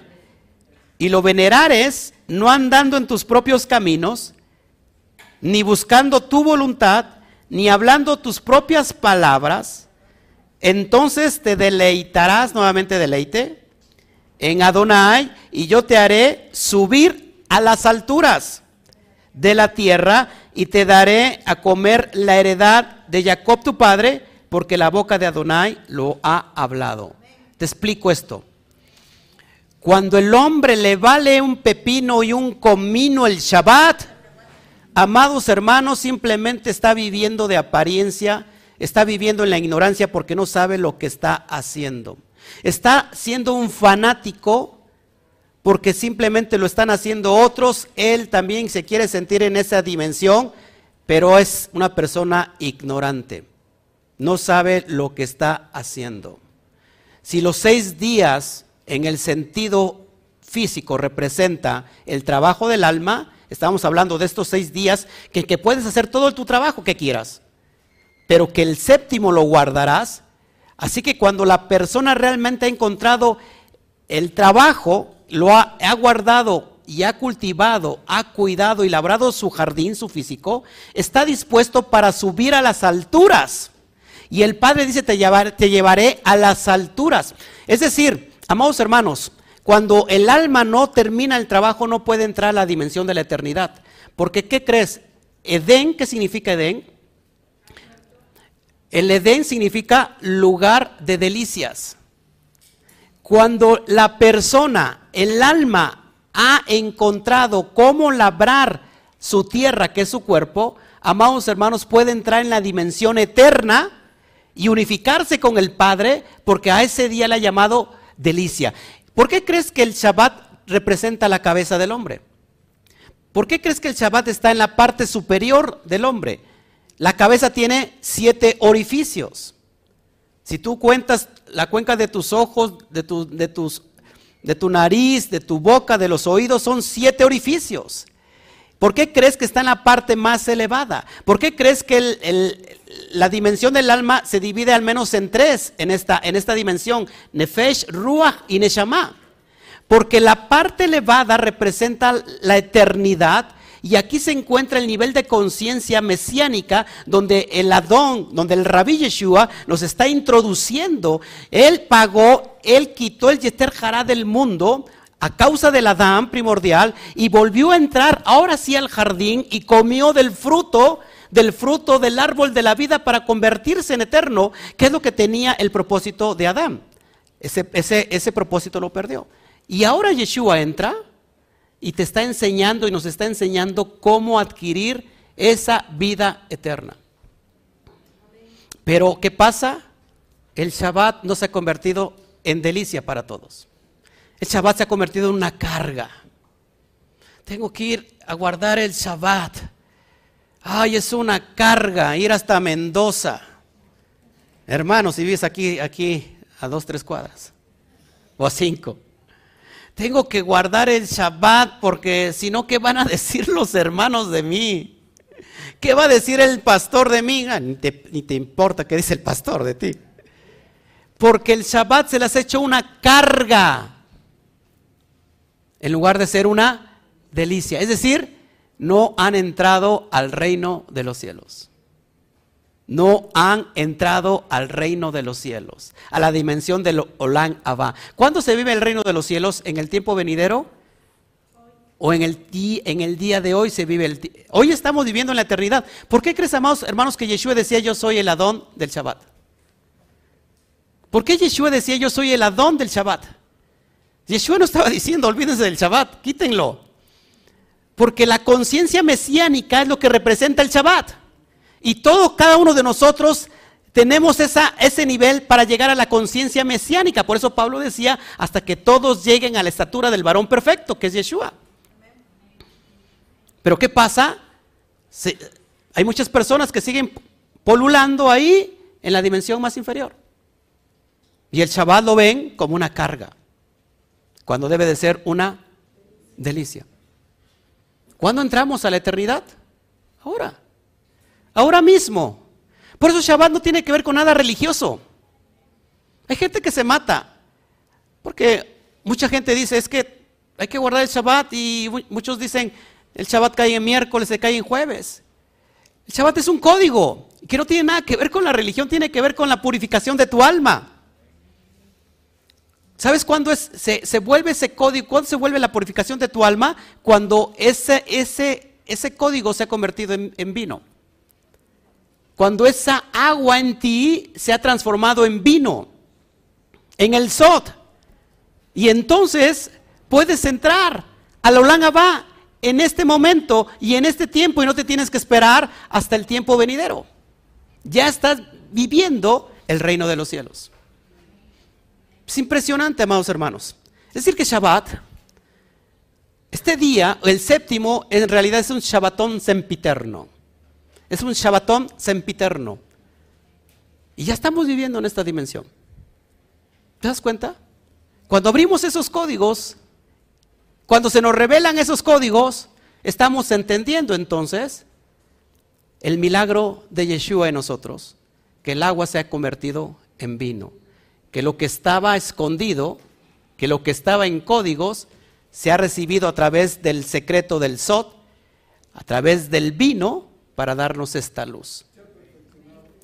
y lo venerares no andando en tus propios caminos, ni buscando tu voluntad, ni hablando tus propias palabras, entonces te deleitarás, nuevamente deleite, en Adonai, y yo te haré subir a las alturas de la tierra y te daré a comer la heredad de Jacob tu padre, porque la boca de Adonai lo ha hablado. Te explico esto. Cuando el hombre le vale un pepino y un comino el Shabbat, amados hermanos, simplemente está viviendo de apariencia, está viviendo en la ignorancia porque no sabe lo que está haciendo. Está siendo un fanático porque simplemente lo están haciendo otros. Él también se quiere sentir en esa dimensión, pero es una persona ignorante. No sabe lo que está haciendo. Si los seis días en el sentido físico representa el trabajo del alma, estamos hablando de estos seis días que, puedes hacer todo tu trabajo que quieras, pero que el séptimo lo guardarás. Así que cuando la persona realmente ha encontrado el trabajo, lo ha, guardado y ha cultivado, ha cuidado y labrado su jardín, su físico, está dispuesto para subir a las alturas. Y el Padre dice, te te llevaré a las alturas. Es decir, amados hermanos, cuando el alma no termina el trabajo, no puede entrar a la dimensión de la eternidad. Porque, ¿qué crees? Edén, ¿qué significa Edén? El Edén significa lugar de delicias. Cuando la persona, el alma, ha encontrado cómo labrar su tierra, que es su cuerpo, amados hermanos, puede entrar en la dimensión eterna y unificarse con el Padre, porque a ese día le ha llamado delicia. ¿Por qué crees que el Shabbat representa la cabeza del hombre? ¿Por qué crees que el Shabbat está en la parte superior del hombre? La cabeza tiene siete orificios. Si tú cuentas la cuenca de tus ojos, de tu, de tus, de tu nariz, de tu boca, de los oídos, son siete orificios. ¿Por qué crees que está en la parte más elevada? ¿Por qué crees que la dimensión del alma se divide al menos en tres en esta, en esta dimensión? Nefesh, Ruach y Neshama. Porque la parte elevada representa la eternidad y aquí se encuentra el nivel de conciencia mesiánica donde el Adón, donde el Rabbi Yeshua nos está introduciendo. Él pagó, él quitó el Yeter Hará del mundo a causa del Adán primordial y volvió a entrar ahora sí al jardín y comió del fruto del fruto del árbol de la vida para convertirse en eterno, que es lo que tenía el propósito de Adán. Ese, ese, ese propósito lo perdió. Y ahora Yeshua entra y te está enseñando y nos está enseñando cómo adquirir esa vida eterna. Pero ¿qué pasa? El Shabbat no se ha convertido en delicia para todos. El Shabbat se ha convertido en una carga. Tengo que ir a guardar el Shabbat. Ay, es una carga ir hasta Mendoza. Hermanos, si vives aquí, aquí a dos, tres cuadras o a cinco. Tengo que guardar el Shabbat porque si no, ¿qué van a decir los hermanos de mí? ¿Qué va a decir el pastor de mí? Ah, ni, te, importa qué dice el pastor de ti. Porque el Shabbat se les ha hecho una carga en lugar de ser una delicia. Es decir, no han entrado al reino de los cielos. No han entrado al reino de los cielos, a la dimensión del Olán Abba. ¿Cuándo se vive el reino de los cielos? ¿En el tiempo venidero? ¿O en el, en el día de hoy se vive el Hoy estamos viviendo en la eternidad. ¿Por qué crees, amados hermanos, que Yeshua decía yo soy el Adón del Shabbat? ¿Por qué Yeshua decía yo soy el Adón del Shabbat? Yeshua no estaba diciendo, olvídense del Shabbat, quítenlo. Porque la conciencia mesiánica es lo que representa el Shabbat. Y todo, cada uno de nosotros tenemos esa, ese nivel para llegar a la conciencia mesiánica. Por eso Pablo decía, hasta que todos lleguen a la estatura del varón perfecto, que es Yeshua. Pero ¿qué pasa? hay muchas personas que siguen polulando ahí en la dimensión más inferior. Y el Shabbat lo ven como una carga cuando debe de ser una delicia. ¿Cuándo entramos a la eternidad? Ahora. Ahora mismo. Por eso Shabbat no tiene que ver con nada religioso. Hay gente que se mata. Porque mucha gente dice, es que hay que guardar el Shabbat y muchos dicen, el Shabbat cae en miércoles, se cae en jueves. El Shabbat es un código que no tiene nada que ver con la religión, tiene que ver con la purificación de tu alma. ¿Sabes cuándo se, vuelve ese código? ¿Cuándo se vuelve la purificación de tu alma? Cuando ese, código se ha convertido en, en, vino. Cuando esa agua en ti se ha transformado en vino, en el sot. Y entonces puedes entrar a la Olán en este momento y en este tiempo y no te tienes que esperar hasta el tiempo venidero. Ya estás viviendo el reino de los cielos. Es impresionante, amados hermanos. Es decir, que Shabbat, este día, el séptimo, en realidad es un Shabbatón sempiterno. Es un Shabbatón sempiterno. Y ya estamos viviendo en esta dimensión. ¿Te das cuenta? Cuando abrimos esos códigos, cuando se nos revelan esos códigos, estamos entendiendo entonces el milagro de Yeshua en nosotros, que el agua se ha convertido en vino, que lo que estaba escondido, que lo que estaba en códigos, se ha recibido a través del secreto del Sot, a través del vino, para darnos esta luz.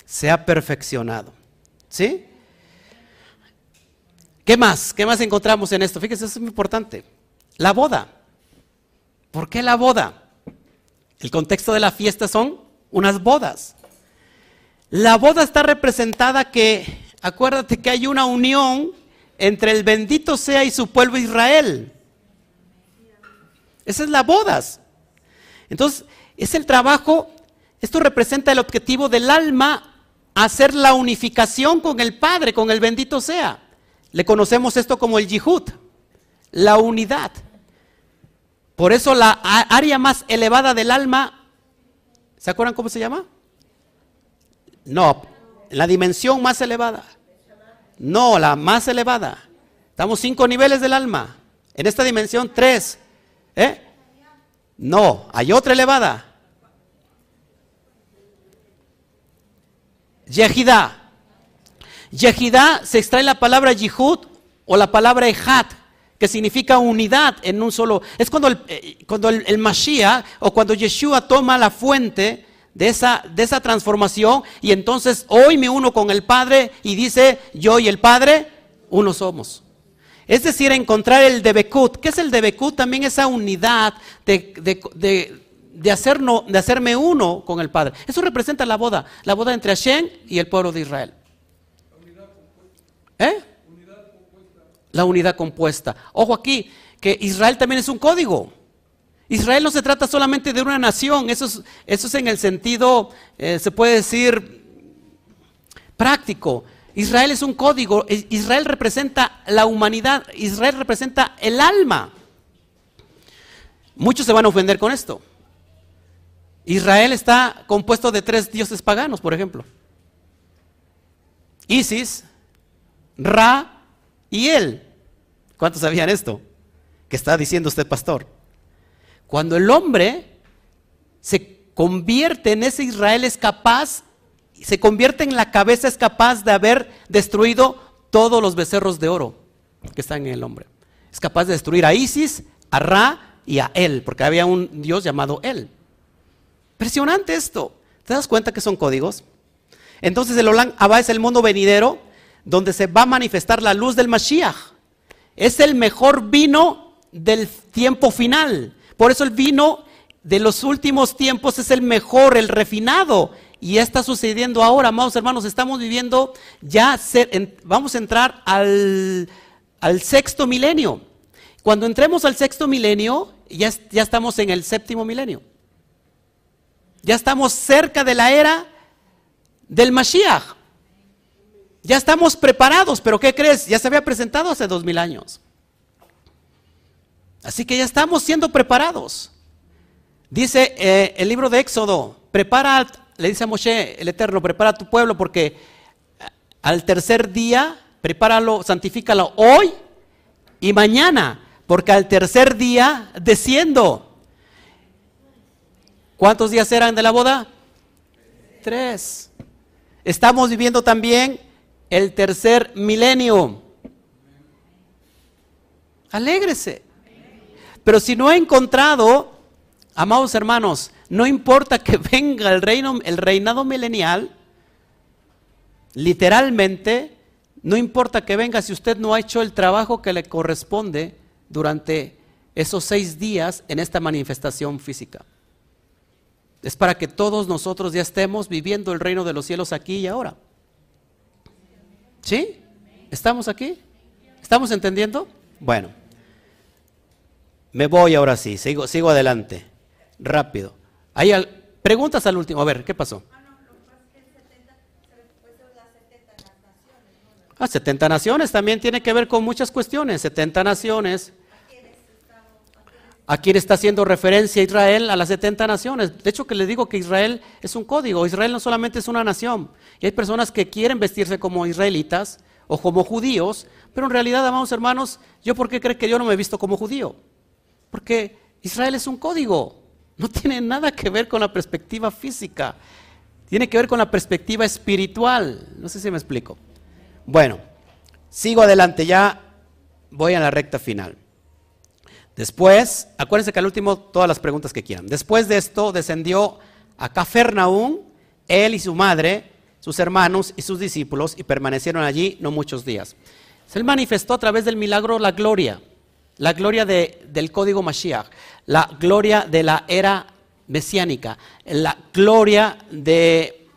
Se ha perfeccionado. ¿Sí? ¿Qué más? ¿Qué más encontramos en esto? Fíjese, eso es muy importante. La boda. ¿Por qué la boda? El contexto de la fiesta son unas bodas. La boda está representada que, acuérdate que hay una unión entre el bendito sea y su pueblo Israel. Esa es la bodas. Entonces, es el trabajo, esto representa el objetivo del alma, hacer la unificación con el Padre, con el bendito sea. Le conocemos esto como el yihud, la unidad. Por eso la área más elevada del alma, ¿se acuerdan cómo se llama? No, la dimensión más elevada. No, la más elevada. Estamos cinco niveles del alma. En esta dimensión, tres. ¿Eh? No, hay otra elevada. Yehidá. Yehidá se extrae la palabra yihud o la palabra ejat, que significa unidad en un solo. Es cuando el, eh, cuando el, el Mashiach o cuando Yeshua toma la fuente de esa, de esa transformación y entonces hoy me uno con el Padre y dice, yo y el Padre, uno somos. Es decir, encontrar el Debekut. ¿Qué es el Debekut? También esa unidad de, de, de, hacerme uno con el Padre. Eso representa la boda, la boda entre Hashem y el pueblo de Israel. ¿Eh? La unidad compuesta. Ojo aquí, que Israel también es un código. Israel no se trata solamente de una nación, eso es, eso es en el sentido, eh, se puede decir, práctico. Israel es un código, Israel representa la humanidad, Israel representa el alma. Muchos se van a ofender con esto. Israel está compuesto de tres dioses paganos, por ejemplo. Isis, Ra y él. ¿Cuántos sabían esto? Que está diciendo usted, pastor. Cuando el hombre se convierte en ese Israel es capaz, se convierte en la cabeza es capaz de haber destruido todos los becerros de oro que están en el hombre. Es capaz de destruir a Isis, a Ra y a él, porque había un Dios llamado él. Impresionante esto. ¿Te das cuenta que son códigos? Entonces el Olam Abba es el mundo venidero donde se va a manifestar la luz del Mashiach. Es el mejor vino del tiempo final. Por eso el vino de los últimos tiempos es el mejor, el refinado. Y está sucediendo ahora, amados hermanos, estamos viviendo ya, vamos a entrar al, sexto milenio. Cuando entremos al sexto milenio, ya, ya estamos en el séptimo milenio. Ya estamos cerca de la era del Mashiach. Ya estamos preparados, pero ¿qué crees? Ya se había presentado hace dos mil años. Así que ya estamos siendo preparados. Dice eh, el libro de Éxodo, prepara, le dice a Moshe el Eterno, prepara a tu pueblo porque eh, al tercer día, prepáralo, santifícalo hoy y mañana, porque al tercer día desciendo. ¿Cuántos días eran de la boda? Tres. Estamos viviendo también el tercer milenio. Alégrese. Pero si no ha encontrado, amados hermanos, no importa que venga el reino, el reinado milenial, literalmente, no importa que venga si usted no ha hecho el trabajo que le corresponde durante esos seis días en esta manifestación física. Es para que todos nosotros ya estemos viviendo el reino de los cielos aquí y ahora. ¿Sí? ¿Estamos aquí? ¿Estamos entendiendo? Bueno. Me voy ahora sí, sigo, sigo adelante. Rápido. Hay preguntas al último. A ver, ¿qué pasó? Ah, 70 naciones también tiene que ver con muchas cuestiones. 70 naciones. ¿A quién está haciendo referencia Israel? A las 70 naciones. De hecho, que le digo que Israel es un código. Israel no solamente es una nación. Y hay personas que quieren vestirse como israelitas o como judíos, pero en realidad, amados hermanos, ¿yo por qué creo que yo no me he visto como judío? Porque Israel es un código. No tiene nada que ver con la perspectiva física. Tiene que ver con la perspectiva espiritual. No sé si me explico. Bueno, sigo adelante, ya voy a la recta final. Después, acuérdense que al último todas las preguntas que quieran. Después de esto descendió a Cafarnaún, él y su madre, sus hermanos y sus discípulos, y permanecieron allí no muchos días. Se manifestó a través del milagro la gloria, la gloria del código Mashiach, la gloria de la era mesiánica, la gloria de,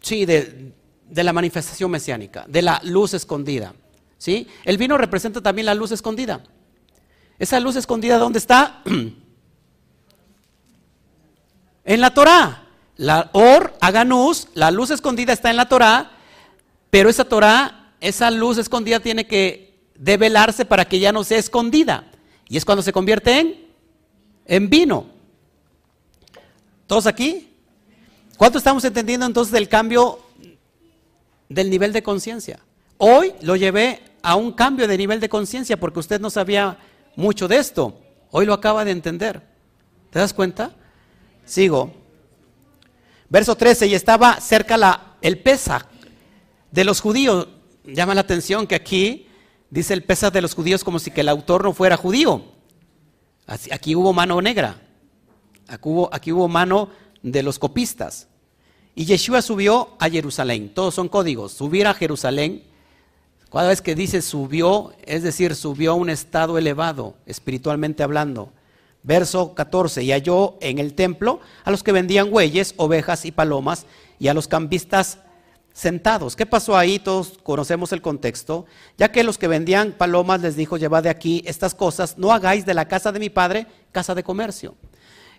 sí, de, de la manifestación mesiánica, de la luz escondida. ¿sí? El vino representa también la luz escondida. Esa luz escondida, ¿dónde está? en la Torah. La Or, Aganus, la luz escondida está en la Torah, pero esa Torah, esa luz escondida tiene que develarse para que ya no sea escondida. Y es cuando se convierte en, en vino. ¿Todos aquí? ¿Cuánto estamos entendiendo entonces del cambio del nivel de conciencia? Hoy lo llevé a un cambio de nivel de conciencia porque usted no sabía mucho de esto. Hoy lo acaba de entender. ¿Te das cuenta? Sigo. Verso 13, y estaba cerca la, el pesa de los judíos. Llama la atención que aquí dice el pesa de los judíos como si que el autor no fuera judío. Aquí hubo mano negra. Aquí hubo, aquí hubo mano de los copistas. Y Yeshua subió a Jerusalén. Todos son códigos. Subir a Jerusalén cada vez que dice subió, es decir, subió a un estado elevado, espiritualmente hablando. Verso 14, y halló en el templo a los que vendían bueyes, ovejas y palomas, y a los cambistas sentados. ¿Qué pasó ahí? Todos conocemos el contexto. Ya que los que vendían palomas les dijo, llevad de aquí estas cosas, no hagáis de la casa de mi padre casa de comercio.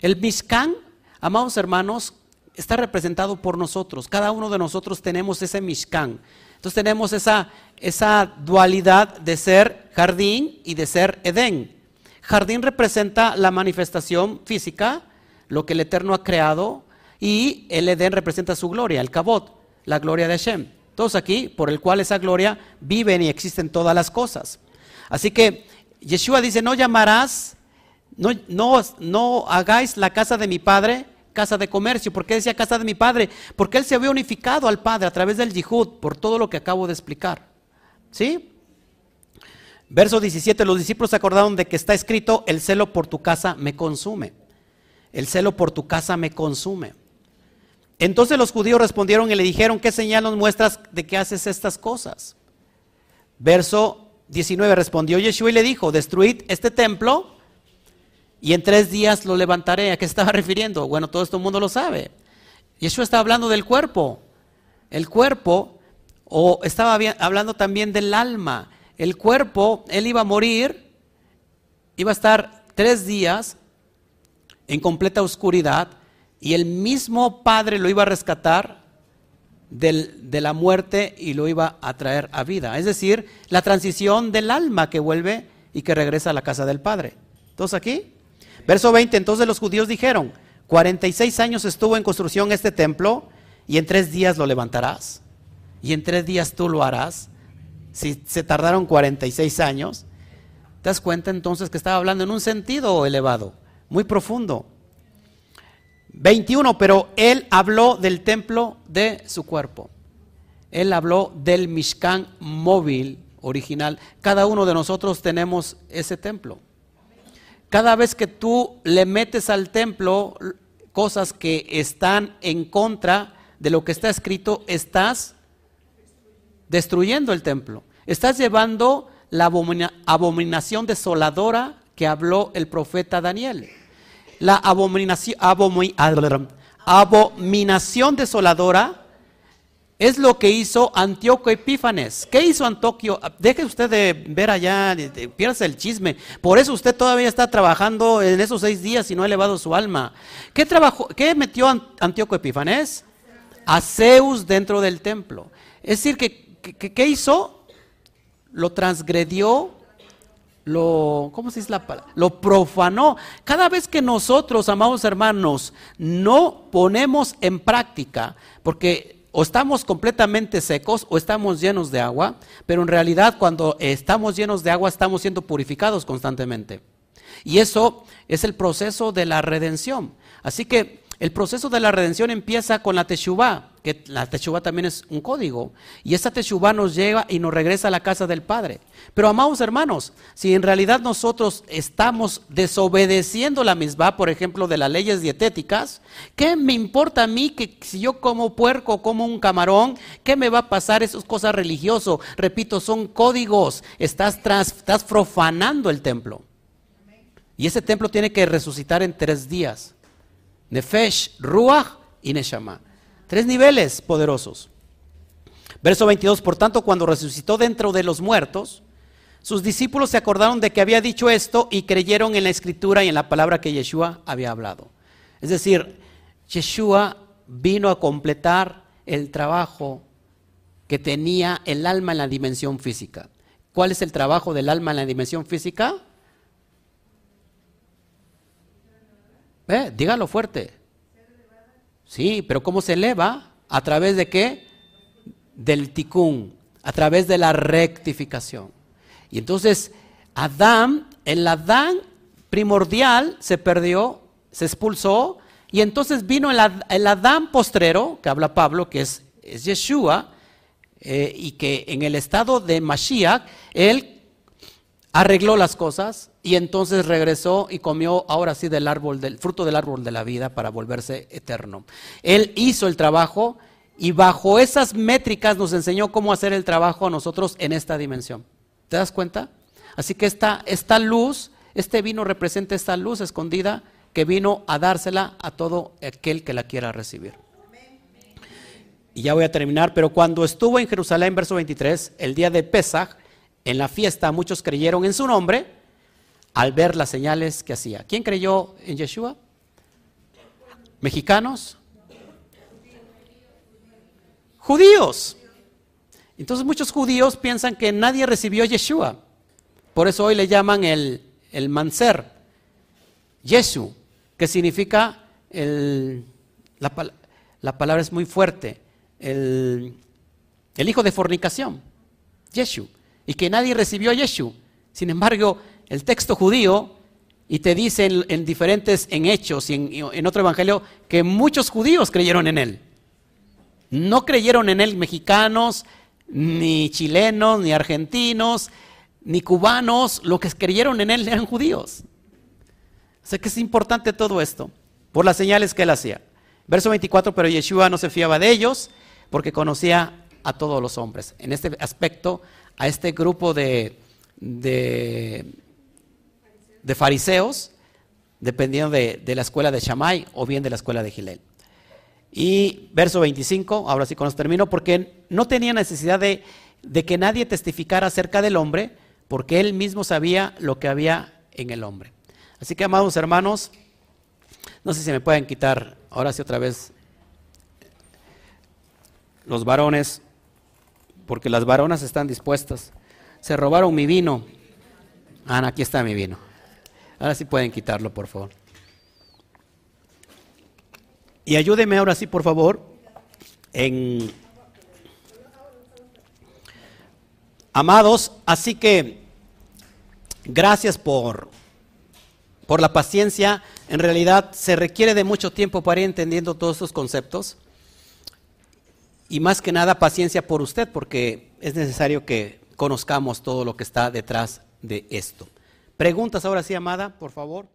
El Mishkan, amados hermanos, está representado por nosotros. Cada uno de nosotros tenemos ese Mishkan. Entonces tenemos esa, esa dualidad de ser jardín y de ser Edén. Jardín representa la manifestación física, lo que el Eterno ha creado, y el Edén representa su gloria, el Kabot, la gloria de Hashem. Todos aquí, por el cual esa gloria viven y existen todas las cosas. Así que Yeshua dice, no llamarás, no, no, no hagáis la casa de mi padre casa de comercio. ¿Por qué decía casa de mi padre? Porque él se había unificado al padre a través del yihud, por todo lo que acabo de explicar. ¿Sí? Verso 17, los discípulos se acordaron de que está escrito, el celo por tu casa me consume. El celo por tu casa me consume. Entonces los judíos respondieron y le dijeron, ¿qué señal nos muestras de que haces estas cosas? Verso 19 respondió Yeshua y le dijo, destruid este templo y en tres días lo levantaré. ¿A qué estaba refiriendo? Bueno, todo esto el mundo lo sabe. Yeshua está hablando del cuerpo. El cuerpo, o estaba hablando también del alma. El cuerpo, él iba a morir, iba a estar tres días en completa oscuridad y el mismo Padre lo iba a rescatar de la muerte y lo iba a traer a vida. Es decir, la transición del alma que vuelve y que regresa a la casa del Padre. ¿Todos aquí? Verso 20, entonces los judíos dijeron, 46 años estuvo en construcción este templo y en tres días lo levantarás. Y en tres días tú lo harás. Si se tardaron 46 años, te das cuenta entonces que estaba hablando en un sentido elevado, muy profundo. 21, pero él habló del templo de su cuerpo. Él habló del Mishkan móvil original. Cada uno de nosotros tenemos ese templo. Cada vez que tú le metes al templo cosas que están en contra de lo que está escrito, estás destruyendo el templo. Estás llevando la abominación desoladora que habló el profeta Daniel. La abominación, abominación desoladora es lo que hizo Antíoco Epífanes. ¿Qué hizo Antoquio? Deje usted de ver allá, pierde el chisme. Por eso usted todavía está trabajando en esos seis días y no ha elevado su alma. ¿Qué, trabajó, qué metió Antíoco Epífanes? A Zeus dentro del templo. Es decir, que, ¿qué hizo? Lo transgredió, lo, ¿cómo se dice la palabra? Lo profanó. Cada vez que nosotros, amados hermanos, no ponemos en práctica, porque o estamos completamente secos o estamos llenos de agua, pero en realidad cuando estamos llenos de agua estamos siendo purificados constantemente. Y eso es el proceso de la redención. Así que el proceso de la redención empieza con la Teshuvah, que la Teshuvah también es un código. Y esa Teshuvah nos lleva y nos regresa a la casa del Padre. Pero amados hermanos, si en realidad nosotros estamos desobedeciendo la misma, por ejemplo, de las leyes dietéticas, ¿qué me importa a mí que si yo como puerco, como un camarón, qué me va a pasar? Esas cosas religiosas, repito, son códigos. Estás, estás profanando el templo. Y ese templo tiene que resucitar en tres días. Nefesh, Ruach y Neshama. Tres niveles poderosos. Verso 22, por tanto, cuando resucitó dentro de los muertos, sus discípulos se acordaron de que había dicho esto y creyeron en la escritura y en la palabra que Yeshua había hablado. Es decir, Yeshua vino a completar el trabajo que tenía el alma en la dimensión física. ¿Cuál es el trabajo del alma en la dimensión física? ¿Eh? Dígalo fuerte. Sí, pero ¿cómo se eleva? ¿A través de qué? Del ticún, a través de la rectificación. Y entonces, Adán, el Adán primordial se perdió, se expulsó, y entonces vino el, Adán postrero, que habla Pablo, que es, es Yeshua, eh, y que en el estado de Mashiach, él arregló las cosas, y entonces regresó y comió ahora sí del árbol del fruto del árbol de la vida para volverse eterno. Él hizo el trabajo y bajo esas métricas nos enseñó cómo hacer el trabajo a nosotros en esta dimensión. ¿Te das cuenta? Así que esta, esta luz, este vino representa esta luz escondida que vino a dársela a todo aquel que la quiera recibir. Y ya voy a terminar, pero cuando estuvo en Jerusalén, verso 23, el día de Pesach, en la fiesta muchos creyeron en su nombre al ver las señales que hacía. ¿Quién creyó en Yeshua? ¿Mexicanos? Judíos. Entonces muchos judíos piensan que nadie recibió Yeshua. Por eso hoy le llaman el, el Manser, Yesu, que significa el, la, palabra es muy fuerte, el, el hijo de fornicación, Yeshu, y que nadie recibió a Yeshu. Sin embargo, el texto judío y te dice en, diferentes, en hechos y en, otro evangelio, que muchos judíos creyeron en él. No creyeron en él mexicanos, ni chilenos, ni argentinos, ni cubanos, lo que creyeron en él eran judíos. O sea que es importante todo esto, por las señales que él hacía. Verso 24, pero Yeshua no se fiaba de ellos porque conocía a todos los hombres. En este aspecto, a este grupo de, de de fariseos, dependiendo de, la escuela de Shammai o bien de la escuela de Gilel. Y verso 25, ahora sí con esto termino, porque no tenía necesidad de, de que nadie testificara acerca del hombre, porque él mismo sabía lo que había en el hombre. Así que, amados hermanos, no sé si me pueden quitar ahora sí otra vez los varones, porque las varonas están dispuestas. Se robaron mi vino. Ana, aquí está mi vino. Ahora sí pueden quitarlo, por favor. Y ayúdeme ahora sí, por favor, en... Amados, así que gracias por, por la paciencia. En realidad se requiere de mucho tiempo para ir entendiendo todos estos conceptos. Y más que nada paciencia por usted, porque es necesario que conozcamos todo lo que está detrás de esto. Preguntas ahora sí, Amada, por favor.